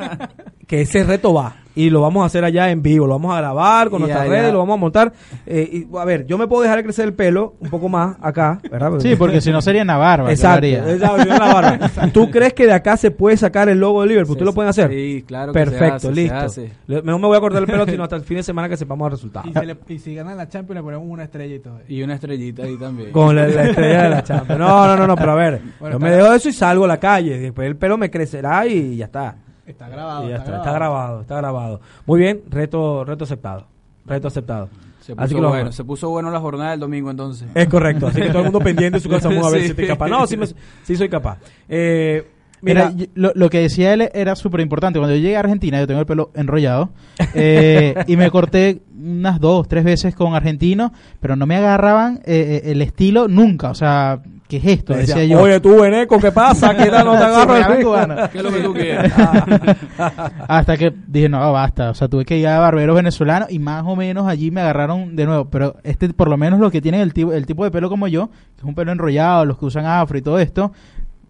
que ese reto va. Y lo vamos a hacer allá en vivo. Lo vamos a grabar con Y nuestras allá- redes, lo vamos a montar. Eh, y, a ver, yo me puedo dejar crecer el pelo un poco más acá, ¿verdad? Sí, porque si no sería Navarra. Exacto, exacto, yo en la barba. ¿Tú crees que de acá se puede sacar el logo de Liverpool? Sí, ¿Tú lo pueden hacer? Sí, claro que se Perfecto, se listo. hace. No me voy a cortar el pelo sino hasta el fin de semana que sepamos el resultado. Y, se le- y si ganan la Champions le ponemos una estrella y todo. Y una estrellita ahí también. Con la, la estrella de la Champions. No, no, no, no, pero a ver. Bueno, yo me dejo eso y salgo a la calle. Después el pelo me crecerá y ya está. Está grabado. Y ya está, está grabado, está grabado. Muy bien, reto, reto aceptado. Reto aceptado. Se Así puso que lo- bueno, se puso bueno la jornada del domingo entonces. Es correcto, así que todo el mundo pendiente de su casa, vamos a ver Sí. si estoy capaz. No, sí, me- sí soy capaz. Eh, Mira, lo, lo que decía él era súper importante. Cuando yo llegué a Argentina, yo tengo el pelo enrollado, eh, y me corté unas dos, tres veces con argentinos, pero no me agarraban eh, eh, el estilo nunca. O sea, ¿qué es esto? Decía decía, yo. oye tú, Beneco, ¿qué pasa? ¿Qué tal no te agarro. ¿Qué es lo que tú quieres? Hasta que dije, no, basta. O sea, tuve que ir a barberos venezolanos y más o menos allí me agarraron de nuevo. Pero este, por lo menos los que tienen el tipo, el tipo de pelo como yo, que es un pelo enrollado, los que usan afro y todo esto,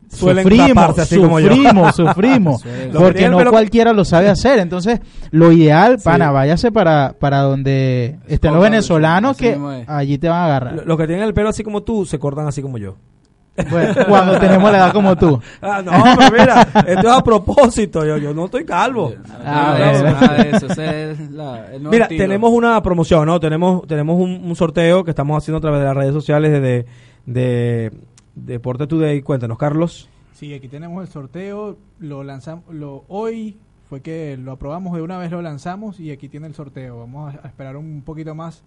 Suelen sufrimos, raparse así como yo. sufrimos, sufrimos. Porque no cualquiera lo sabe hacer. Entonces, lo ideal, Sí. pana, váyase para, para donde estén los venezolanos que allí te van a agarrar. Los que tienen el pelo así como tú, se cortan así como yo. Bueno, cuando tenemos la edad como tú. Ah, no, pero mira, esto es a propósito. Yo, yo no estoy calvo. Ah, Mira, tenemos una promoción, ¿no? Tenemos, tenemos un, un sorteo que estamos haciendo a través de las redes sociales de, de, de Deporte Today. Cuéntanos, Carlos. Sí, aquí tenemos el sorteo. Lo lanzamos lo, hoy. Fue que lo aprobamos de una vez, lo lanzamos y aquí tiene el sorteo. Vamos a, a esperar un poquito más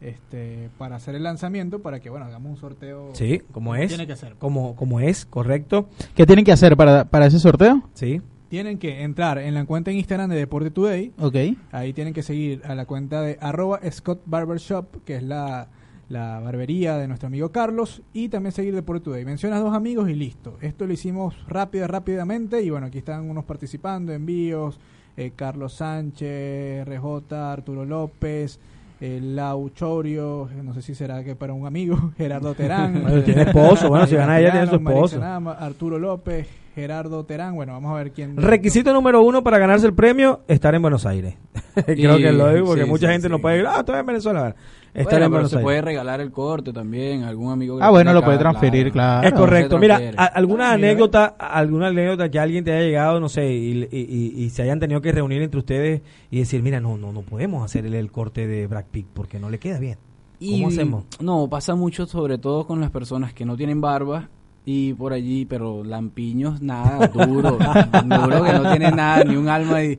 este para hacer el lanzamiento para que, bueno, hagamos un sorteo. Sí, como es. Tiene que ser. Como, como es, correcto. ¿Qué tienen que hacer para, para ese sorteo? Sí. Tienen que entrar en la cuenta en Instagram de Deporte Today. Ok. Ahí tienen que seguir a la cuenta de arroba Scott Barbershop, que es la, la barbería de nuestro amigo Carlos, y también seguir Deporte Today. Mencionas dos amigos y listo. Esto lo hicimos rápido, rápidamente, y bueno, aquí están unos participando, envíos, eh, Carlos Sánchez, RJ, Arturo López, eh, Lau Chorio, eh, no sé si será que para un amigo, Gerardo Terán. Bueno, tiene esposo, bueno, si gana ella, tiene su esposo. Arturo López, Gerardo Terán, bueno, vamos a ver quién... Requisito número uno para ganarse el premio, estar en Buenos Aires. Creo Y- que lo digo porque sí, mucha sí, gente no puede ir, ah, estoy en Venezuela. Estar Bueno, en pero se puede regalar el corte también, algún amigo que Ah, bueno, lo puede transferir, claro. Es correcto. Mira, a- alguna Ah, mira. anécdota, alguna anécdota que alguien te haya llegado, no sé, y, y- y- y se hayan tenido que reunir entre ustedes y decir, mira, no, no, no podemos hacer el, el corte de Brad Pitt porque no le queda bien. ¿Cómo Y, hacemos? No, pasa mucho sobre todo con las personas que no tienen barba y por allí, pero lampiños, nada, duro, duro que no tiene nada, ni un alma. Y,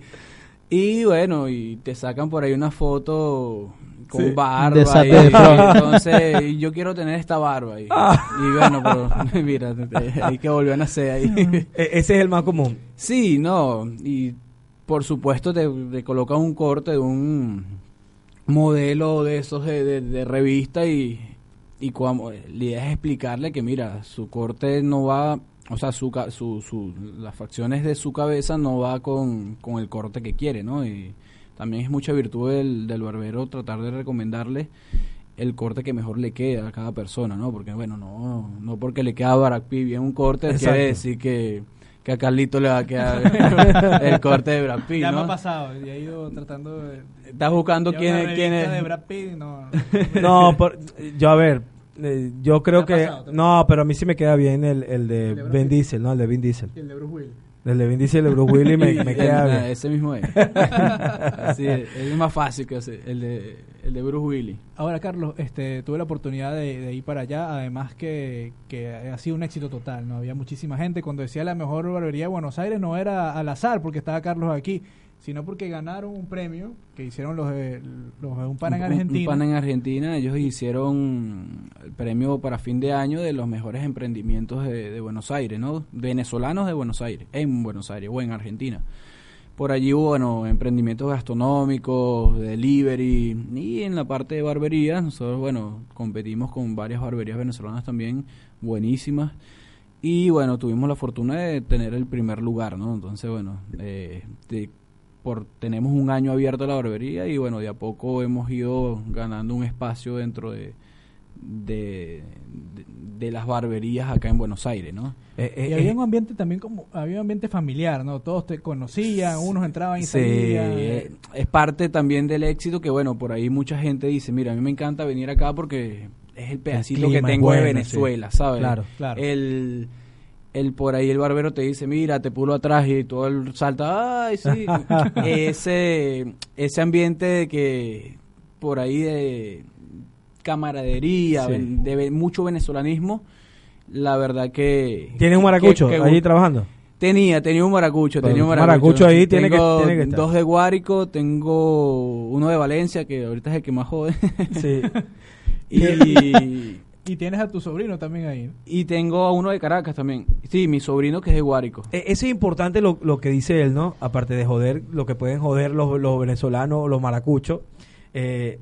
y bueno, y te sacan por ahí una foto con Sí. barba. Desate y, de entonces, yo quiero tener esta barba. Y, y bueno, pero mira, hay que volver a nacer ahí. E- ese es el más común. Sí, no, y por supuesto te, te colocan un corte de un modelo de esos de, de- de revista y, y cuando, la idea es explicarle que mira, su corte no va, o sea, su, ca- su, su, las facciones de su cabeza no va con, con el corte que quiere, ¿no? Y también es mucha virtud del, del barbero tratar de recomendarle el corte que mejor le queda a cada persona, ¿no? Porque bueno, no, no porque le queda a Barack Pitt bien un corte Exacto. quiere decir que, que a Carlito le va a quedar el corte de Brad Pitt, Ya me ha pasado, y he ido tratando de... Estás buscando quién una es, quién es. de Brad Pitt, no. No, por- yo a ver, eh, yo creo ¿Te ha que... No, pero a mí sí me queda bien el, el de ¿El de Vin? Diesel, ¿no? El de Vin Diesel. Y el de Bruce Willis. El de Vin Diesel, el de Bruce Willis me, me queda ah, bien. Ese mismo es. Así es, es más fácil que ese, el de, el de Bruce Willis. Ahora, Carlos, este, tuve la oportunidad de, de ir para allá, además que, que ha sido un éxito total, ¿no? Había muchísima gente. Cuando decía la mejor barbería de Buenos Aires, no era al azar porque estaba Carlos aquí, sino porque ganaron un premio que hicieron los de, los de un pan en Un- un- Argentina. Un pan en Argentina. Ellos hicieron el premio para fin de año de los mejores emprendimientos de, de Buenos Aires, ¿no? Venezolanos de Buenos Aires, en Buenos Aires o en Argentina. Por allí hubo, bueno, emprendimientos gastronómicos, delivery y en la parte de barbería, nosotros, bueno, competimos con varias barberías venezolanas también buenísimas. Y bueno, tuvimos la fortuna de tener el primer lugar, ¿no? Entonces, bueno, eh, de- por, tenemos un año abierto la barbería y bueno, de a poco hemos ido ganando un espacio dentro de, de, de- de las barberías acá en Buenos Aires, ¿no? Eh, eh, Y había eh, un ambiente también como, había un ambiente familiar, ¿no? Todos te conocían, unos entraban y Sí, salían. es parte también del éxito que bueno, por ahí mucha gente dice, mira, a mí me encanta venir acá porque es el pedacito que tengo de bueno, Venezuela, sí. ¿sabes? Claro, claro. El, el por ahí el barbero te dice, mira, te pulo atrás y todo el salta, ay, sí. ese, ese ambiente de que por ahí de camaradería, Sí. de mucho venezolanismo, la verdad que... ¿Tienes un maracucho que- que allí trabajando? Tenía, tenía un maracucho, tenía un maracucho. maracucho ahí tiene que- tiene que estar. dos de Guárico, tengo uno de Valencia, que ahorita es el que más jode. Sí. y, Y tienes a tu sobrino también ahí. y tengo a uno de Caracas también. Sí, mi sobrino que es de Guárico. Eh, Eso es importante lo, lo que dice él, ¿no? Aparte de joder, lo que pueden joder los, los venezolanos, los maracuchos. Eh,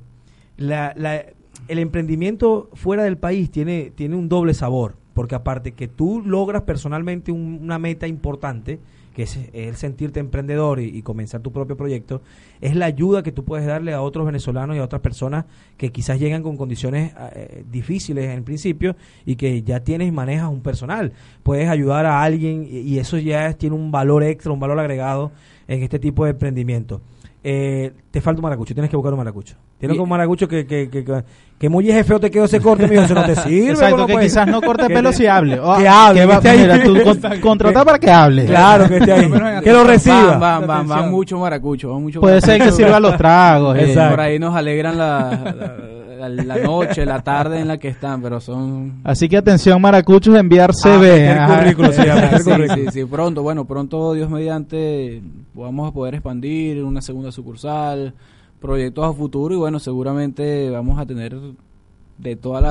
la- la- el emprendimiento fuera del país tiene, tiene un doble sabor, porque aparte que tú logras personalmente un- una meta importante, que es, el sentirte emprendedor y, comenzar tu propio proyecto, es la ayuda que tú puedes darle a otros venezolanos y a otras personas que quizás llegan con condiciones eh, difíciles en principio y que ya tienes y manejas un personal. Puedes ayudar a alguien y, y eso ya es- tiene un valor extra, un valor agregado en este tipo de emprendimiento. Eh, te falta un maracucho, tienes que buscar un maracucho. Tienes Y- un maracucho que, que, que, que, que muy feo te quedó ese corte, mijo, eso no te sirve. Exacto, ¿cómo que puede? quizás no corte pelo si hable. Que hable, va- que esté ahí. mira, tú con- contrata para que hable. Claro, que esté ahí. Que lo reciba. Van, van, van, mucho maracucho, van mucho Puede ser que sirva los tragos. eh. Exacto. Por ahí nos alegran la, la, la noche, la tarde en la que están, pero son... Así que atención, maracuchos, enviar Ah, CV. meter Ajá. currículum, sí, a meter Sí, currículum. sí, sí, pronto, bueno, pronto Dios mediante vamos a poder expandir una segunda sucursal, proyectos a futuro y bueno, seguramente vamos a tener de todos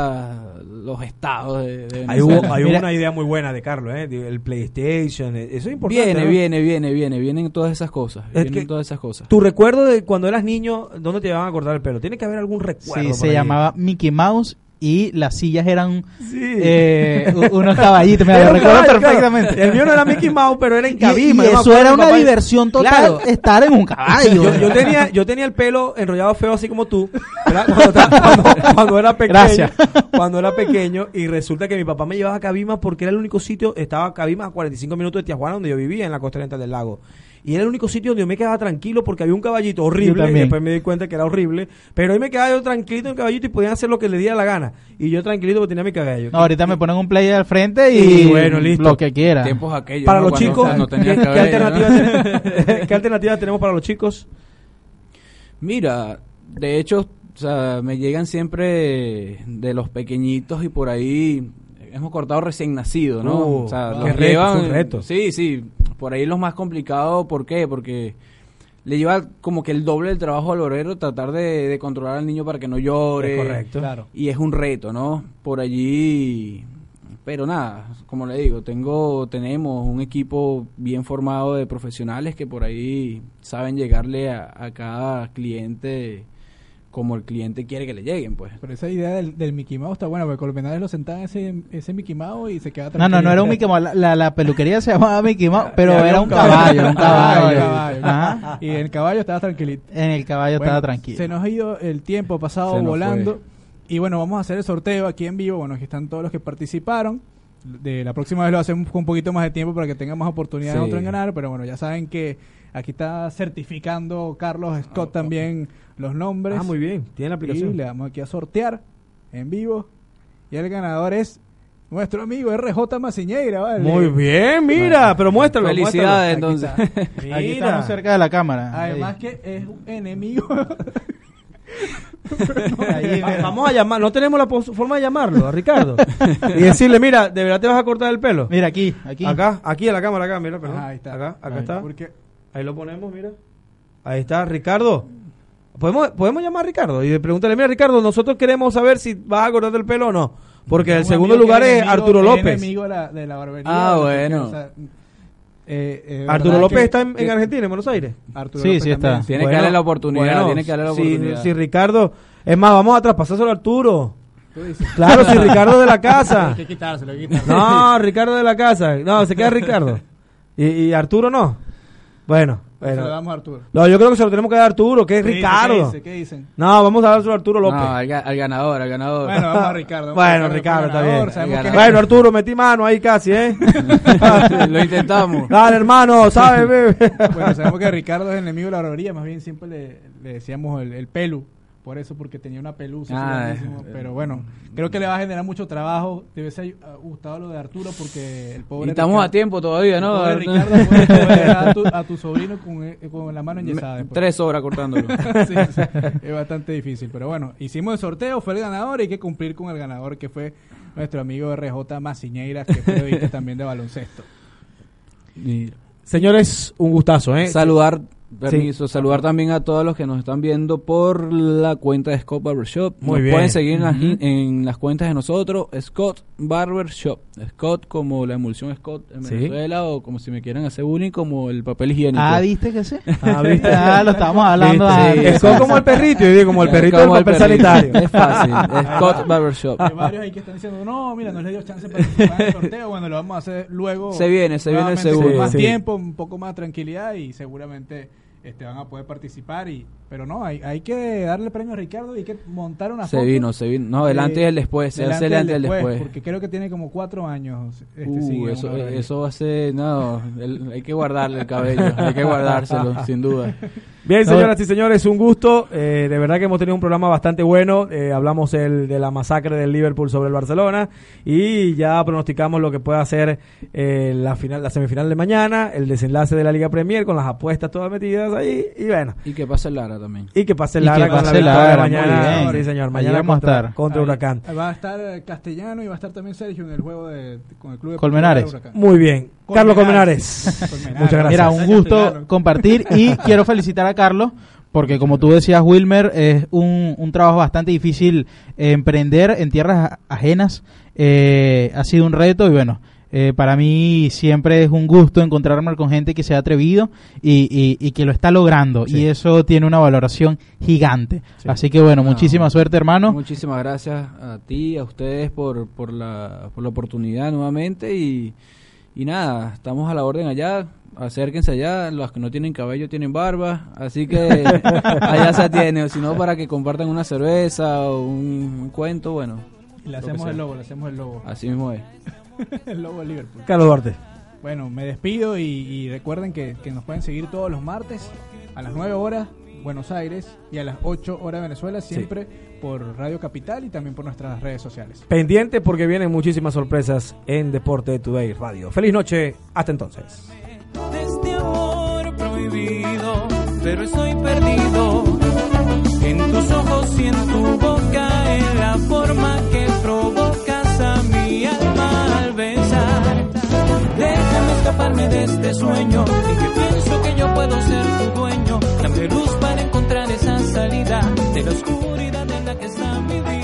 los estados de, de Ahí hubo, hubo Mira- una idea muy buena de Carlos, ¿eh? El PlayStation, eh, eso es importante. Viene, ¿no? viene, viene, viene, vienen todas esas cosas, Es vienen todas esas cosas. Tu recuerdo de cuando eras niño, ¿dónde te llevaban a cortar el pelo? Tiene que haber algún recuerdo. Sí, se ahí. llamaba Mickey Mouse y las sillas eran Sí. eh, unos caballitos. Me lo recuerdo caballo, claro. perfectamente. El mío no era Mickey Mouse, pero era en Y- cabima. y eso era una diversión total, Claro. estar en un caballo. Yo, yo tenía, yo tenía el pelo enrollado feo así como tú. Cuando, cuando- cuando era pequeño. Gracias. Cuando era pequeño y resulta que mi papá me llevaba a Cabima porque era el único sitio, estaba Cabima a 45 minutos de Tijuana donde yo vivía, en la costa oriental del lago. Y era el único sitio donde yo me quedaba tranquilo porque había un caballito horrible. Y también. después me di cuenta que era horrible. Pero ahí me quedaba yo tranquilito en el caballito y podían hacer lo que le diera la gana. Y yo tranquilito porque tenía mi caballo. No, ahorita me ponen un play al frente y, Y bueno, listo. lo que quiera. Tiempos aquellos. Para ¿no? los Cuando chicos, no ¿qué, cabello, alternativas ¿no? tenemos- ¿qué alternativas tenemos para los chicos? Mira, de hecho, o sea, me llegan siempre de los pequeñitos y por ahí hemos cortado recién nacido, ¿no? Uh, o sea, los reto, llevan- reto. Sí, sí, por ahí los más complicados, ¿por qué? Porque le lleva como que el doble del trabajo al obrero tratar de, de controlar al niño para que no llore. Es correcto. Claro. Y es un reto, ¿no? Por allí, pero nada, como le digo, tengo, tenemos un equipo bien formado de profesionales que por ahí saben llegarle a, a cada cliente como el cliente quiere que le lleguen, pues. Pero esa idea del, del Mickey Mouse está buena, porque Colmenares lo sentaban ese, ese Mickey Mouse y se queda No, no, no era un Mickey Mouse. La, la, la peluquería se llamaba Mickey Mouse, pero era un caballo, era un caballo. caballo. Ajá. Y el caballo estaba tranquilito. En el caballo Bueno, estaba tranquilo. Se nos ha ido el tiempo ha pasado volando. fue. Y bueno, vamos a hacer el sorteo aquí en vivo. Bueno, aquí están todos los que participaron. de la próxima vez lo hacemos con un poquito más de tiempo para que tenga más oportunidad Sí. otro en ganar, pero bueno, ya saben que aquí está certificando Carlos Scott también los nombres. Ah, muy bien. Tiene la Y aplicación. le vamos aquí a sortear en vivo. Y el ganador es nuestro amigo RJ Maciñeira, ¿vale? Muy bien, mira, pero muéstralo. Felicidades, muéstralo. entonces. Aquí está. Aquí estamos cerca de la cámara. Además que es un enemigo. Vamos a llamar, no tenemos la forma de llamarlo, a Ricardo. y decirle, mira, ¿de verdad te vas a cortar el pelo? Mira aquí, aquí. Acá, aquí en la cámara, acá, mira, perdón. Ajá, ahí está. Acá, acá está. Porque Ahí lo ponemos, mira. Ahí está, Ricardo. ¿Podemos, podemos llamar a Ricardo y preguntarle, mira, Ricardo, nosotros queremos saber si vas a cortarte el pelo o no. Porque el un segundo lugar es enemigo- Arturo López. enemigo de la, de la barbería. Ah, porque, bueno. o sea, eh, eh, Arturo López que- está en, Argentina, en Buenos Aires. Arturo Sí, López sí está. Tiene que darle la oportunidad, tiene que darle la si- oportunidad. Si, Ricardo, es más, vamos a traspasárselo a Arturo. Tú dices. Claro, si Ricardo de la casa. Hay que quitárselo, hay que quitárselo. No, Ricardo de la casa. No, se queda Ricardo. Y, y Arturo no. Bueno, Se lo bueno. damos a Arturo. No, yo creo que se lo tenemos que dar a Arturo, que es ¿Qué dice? Ricardo. ¿Qué dice? ¿Qué dicen? No, vamos a dárselo a Arturo López. No, al, ga- al ganador, al ganador. Bueno, vamos a Ricardo. vamos a Bueno, Ricardo, está bien. sabemos que es- Bueno, Arturo, metí mano ahí casi, ¿eh? Lo intentamos. Dale, hermano, ¿sabes? bebé? Bueno, sabemos que Ricardo es enemigo de la barbería, más bien siempre le, le decíamos el, el pelu, por eso, porque tenía una pelusa. Ah, eh, pero bueno, creo que le va a generar mucho trabajo. Te hubiese ay- gustado lo de Arturo, porque el pobre. Y estamos a tiempo todavía, el ¿no? pobre Ricardo puede, puede dejar a tu, a tu sobrino con, eh, con la mano enyesada. después. Tres horas cortándolo. Sí, sí, es bastante difícil. Pero bueno, hicimos el sorteo, fue el ganador y hay que cumplir con el ganador que fue nuestro amigo RJ Maciñeira, que es periodista también de baloncesto. Y Señores, un gustazo, ¿eh? saludar, permiso, saludar también a todos los que nos están viendo por la cuenta de Scott Barbershop. Muy nos bien. pueden seguir en, las, en las cuentas de nosotros, Scott Barbershop. Scott como la emulsión Scott en Sí. Venezuela o como si me quieran hacer bullying como el papel higiénico. Ah, ¿viste que sí? Ah, ¿viste? Ah, lo estábamos hablando. Es como el perrito, yo digo, como el perrito del Como el papel perrito. sanitario. Es fácil, Scott Barbershop. Hay varios ahí que están diciendo, no, mira, no les dio chance para participar en el sorteo. Bueno, lo vamos a hacer luego. Se viene, se viene seguro. Más Sí. tiempo, un poco más tranquilidad y seguramente este, van a poder participar. y Pero no, hay, hay que darle premio a Ricardo y hay que montar una Se foto. vino, se vino. No, el antes y el después. Se hace el antes y el después. Porque creo que tiene como cuatro años. Este, Uh, en eso, eso va a ser. No, el- hay que guardarle el cabello. Hay que guardárselo, sin duda. Bien, señoras y señores, un gusto. Eh, de verdad que hemos tenido un programa bastante bueno. Eh, hablamos el, de la masacre del Liverpool sobre el Barcelona y ya pronosticamos lo que pueda ser eh, la final, la semifinal de mañana, el desenlace de la Liga Premier con las apuestas todas metidas ahí y bueno. Y que pase Lara también. Y que pase Lara que con la pase victoria Lara, mañana. Sí, señor. Mañana vamos a contra, estar. contra Ahí- Huracán. Va a estar eh, Castellano y va a estar también Sergio en el juego de, con el club de Colmenares. Huracán. Muy bien. Carlos Colmenares. Colmenares. Muchas gracias. Mira, un gusto compartir y quiero felicitar a Carlos porque como tú decías, Wilmer, es un, un trabajo bastante difícil eh, emprender en tierras ajenas. Eh, ha sido un reto y bueno, eh, para mí siempre es un gusto encontrarme con gente que se ha atrevido y, y- y que lo está logrando Sí. y eso tiene una valoración gigante. Sí. Así que bueno, No. muchísima suerte hermano. Muchísimas gracias a ti, a ustedes por, por, la, por la oportunidad nuevamente. Y, y nada, estamos a la orden allá. Acérquense allá. Los que no tienen cabello tienen barba. Así que allá se atiene. O si no, para que compartan una cerveza o un, un cuento, bueno, Y le hacemos el logo, le hacemos el logo. así mismo es. el logo de Liverpool. Carlos Duarte. Bueno, me despido y, y recuerden que, que nos pueden seguir todos los martes a las 9 horas Buenos Aires y a las 8 horas Venezuela, siempre por Radio Capital y también por nuestras redes sociales. Pendiente porque vienen muchísimas sorpresas en Deporte Today Radio. Feliz noche. Hasta entonces. de este amor prohibido, pero estoy perdido en tus ojos y en tu boca, en la forma que provocas a mi alma al besar. Déjame escaparme de este sueño y que pienso que yo de la oscuridad en la que está mi vida.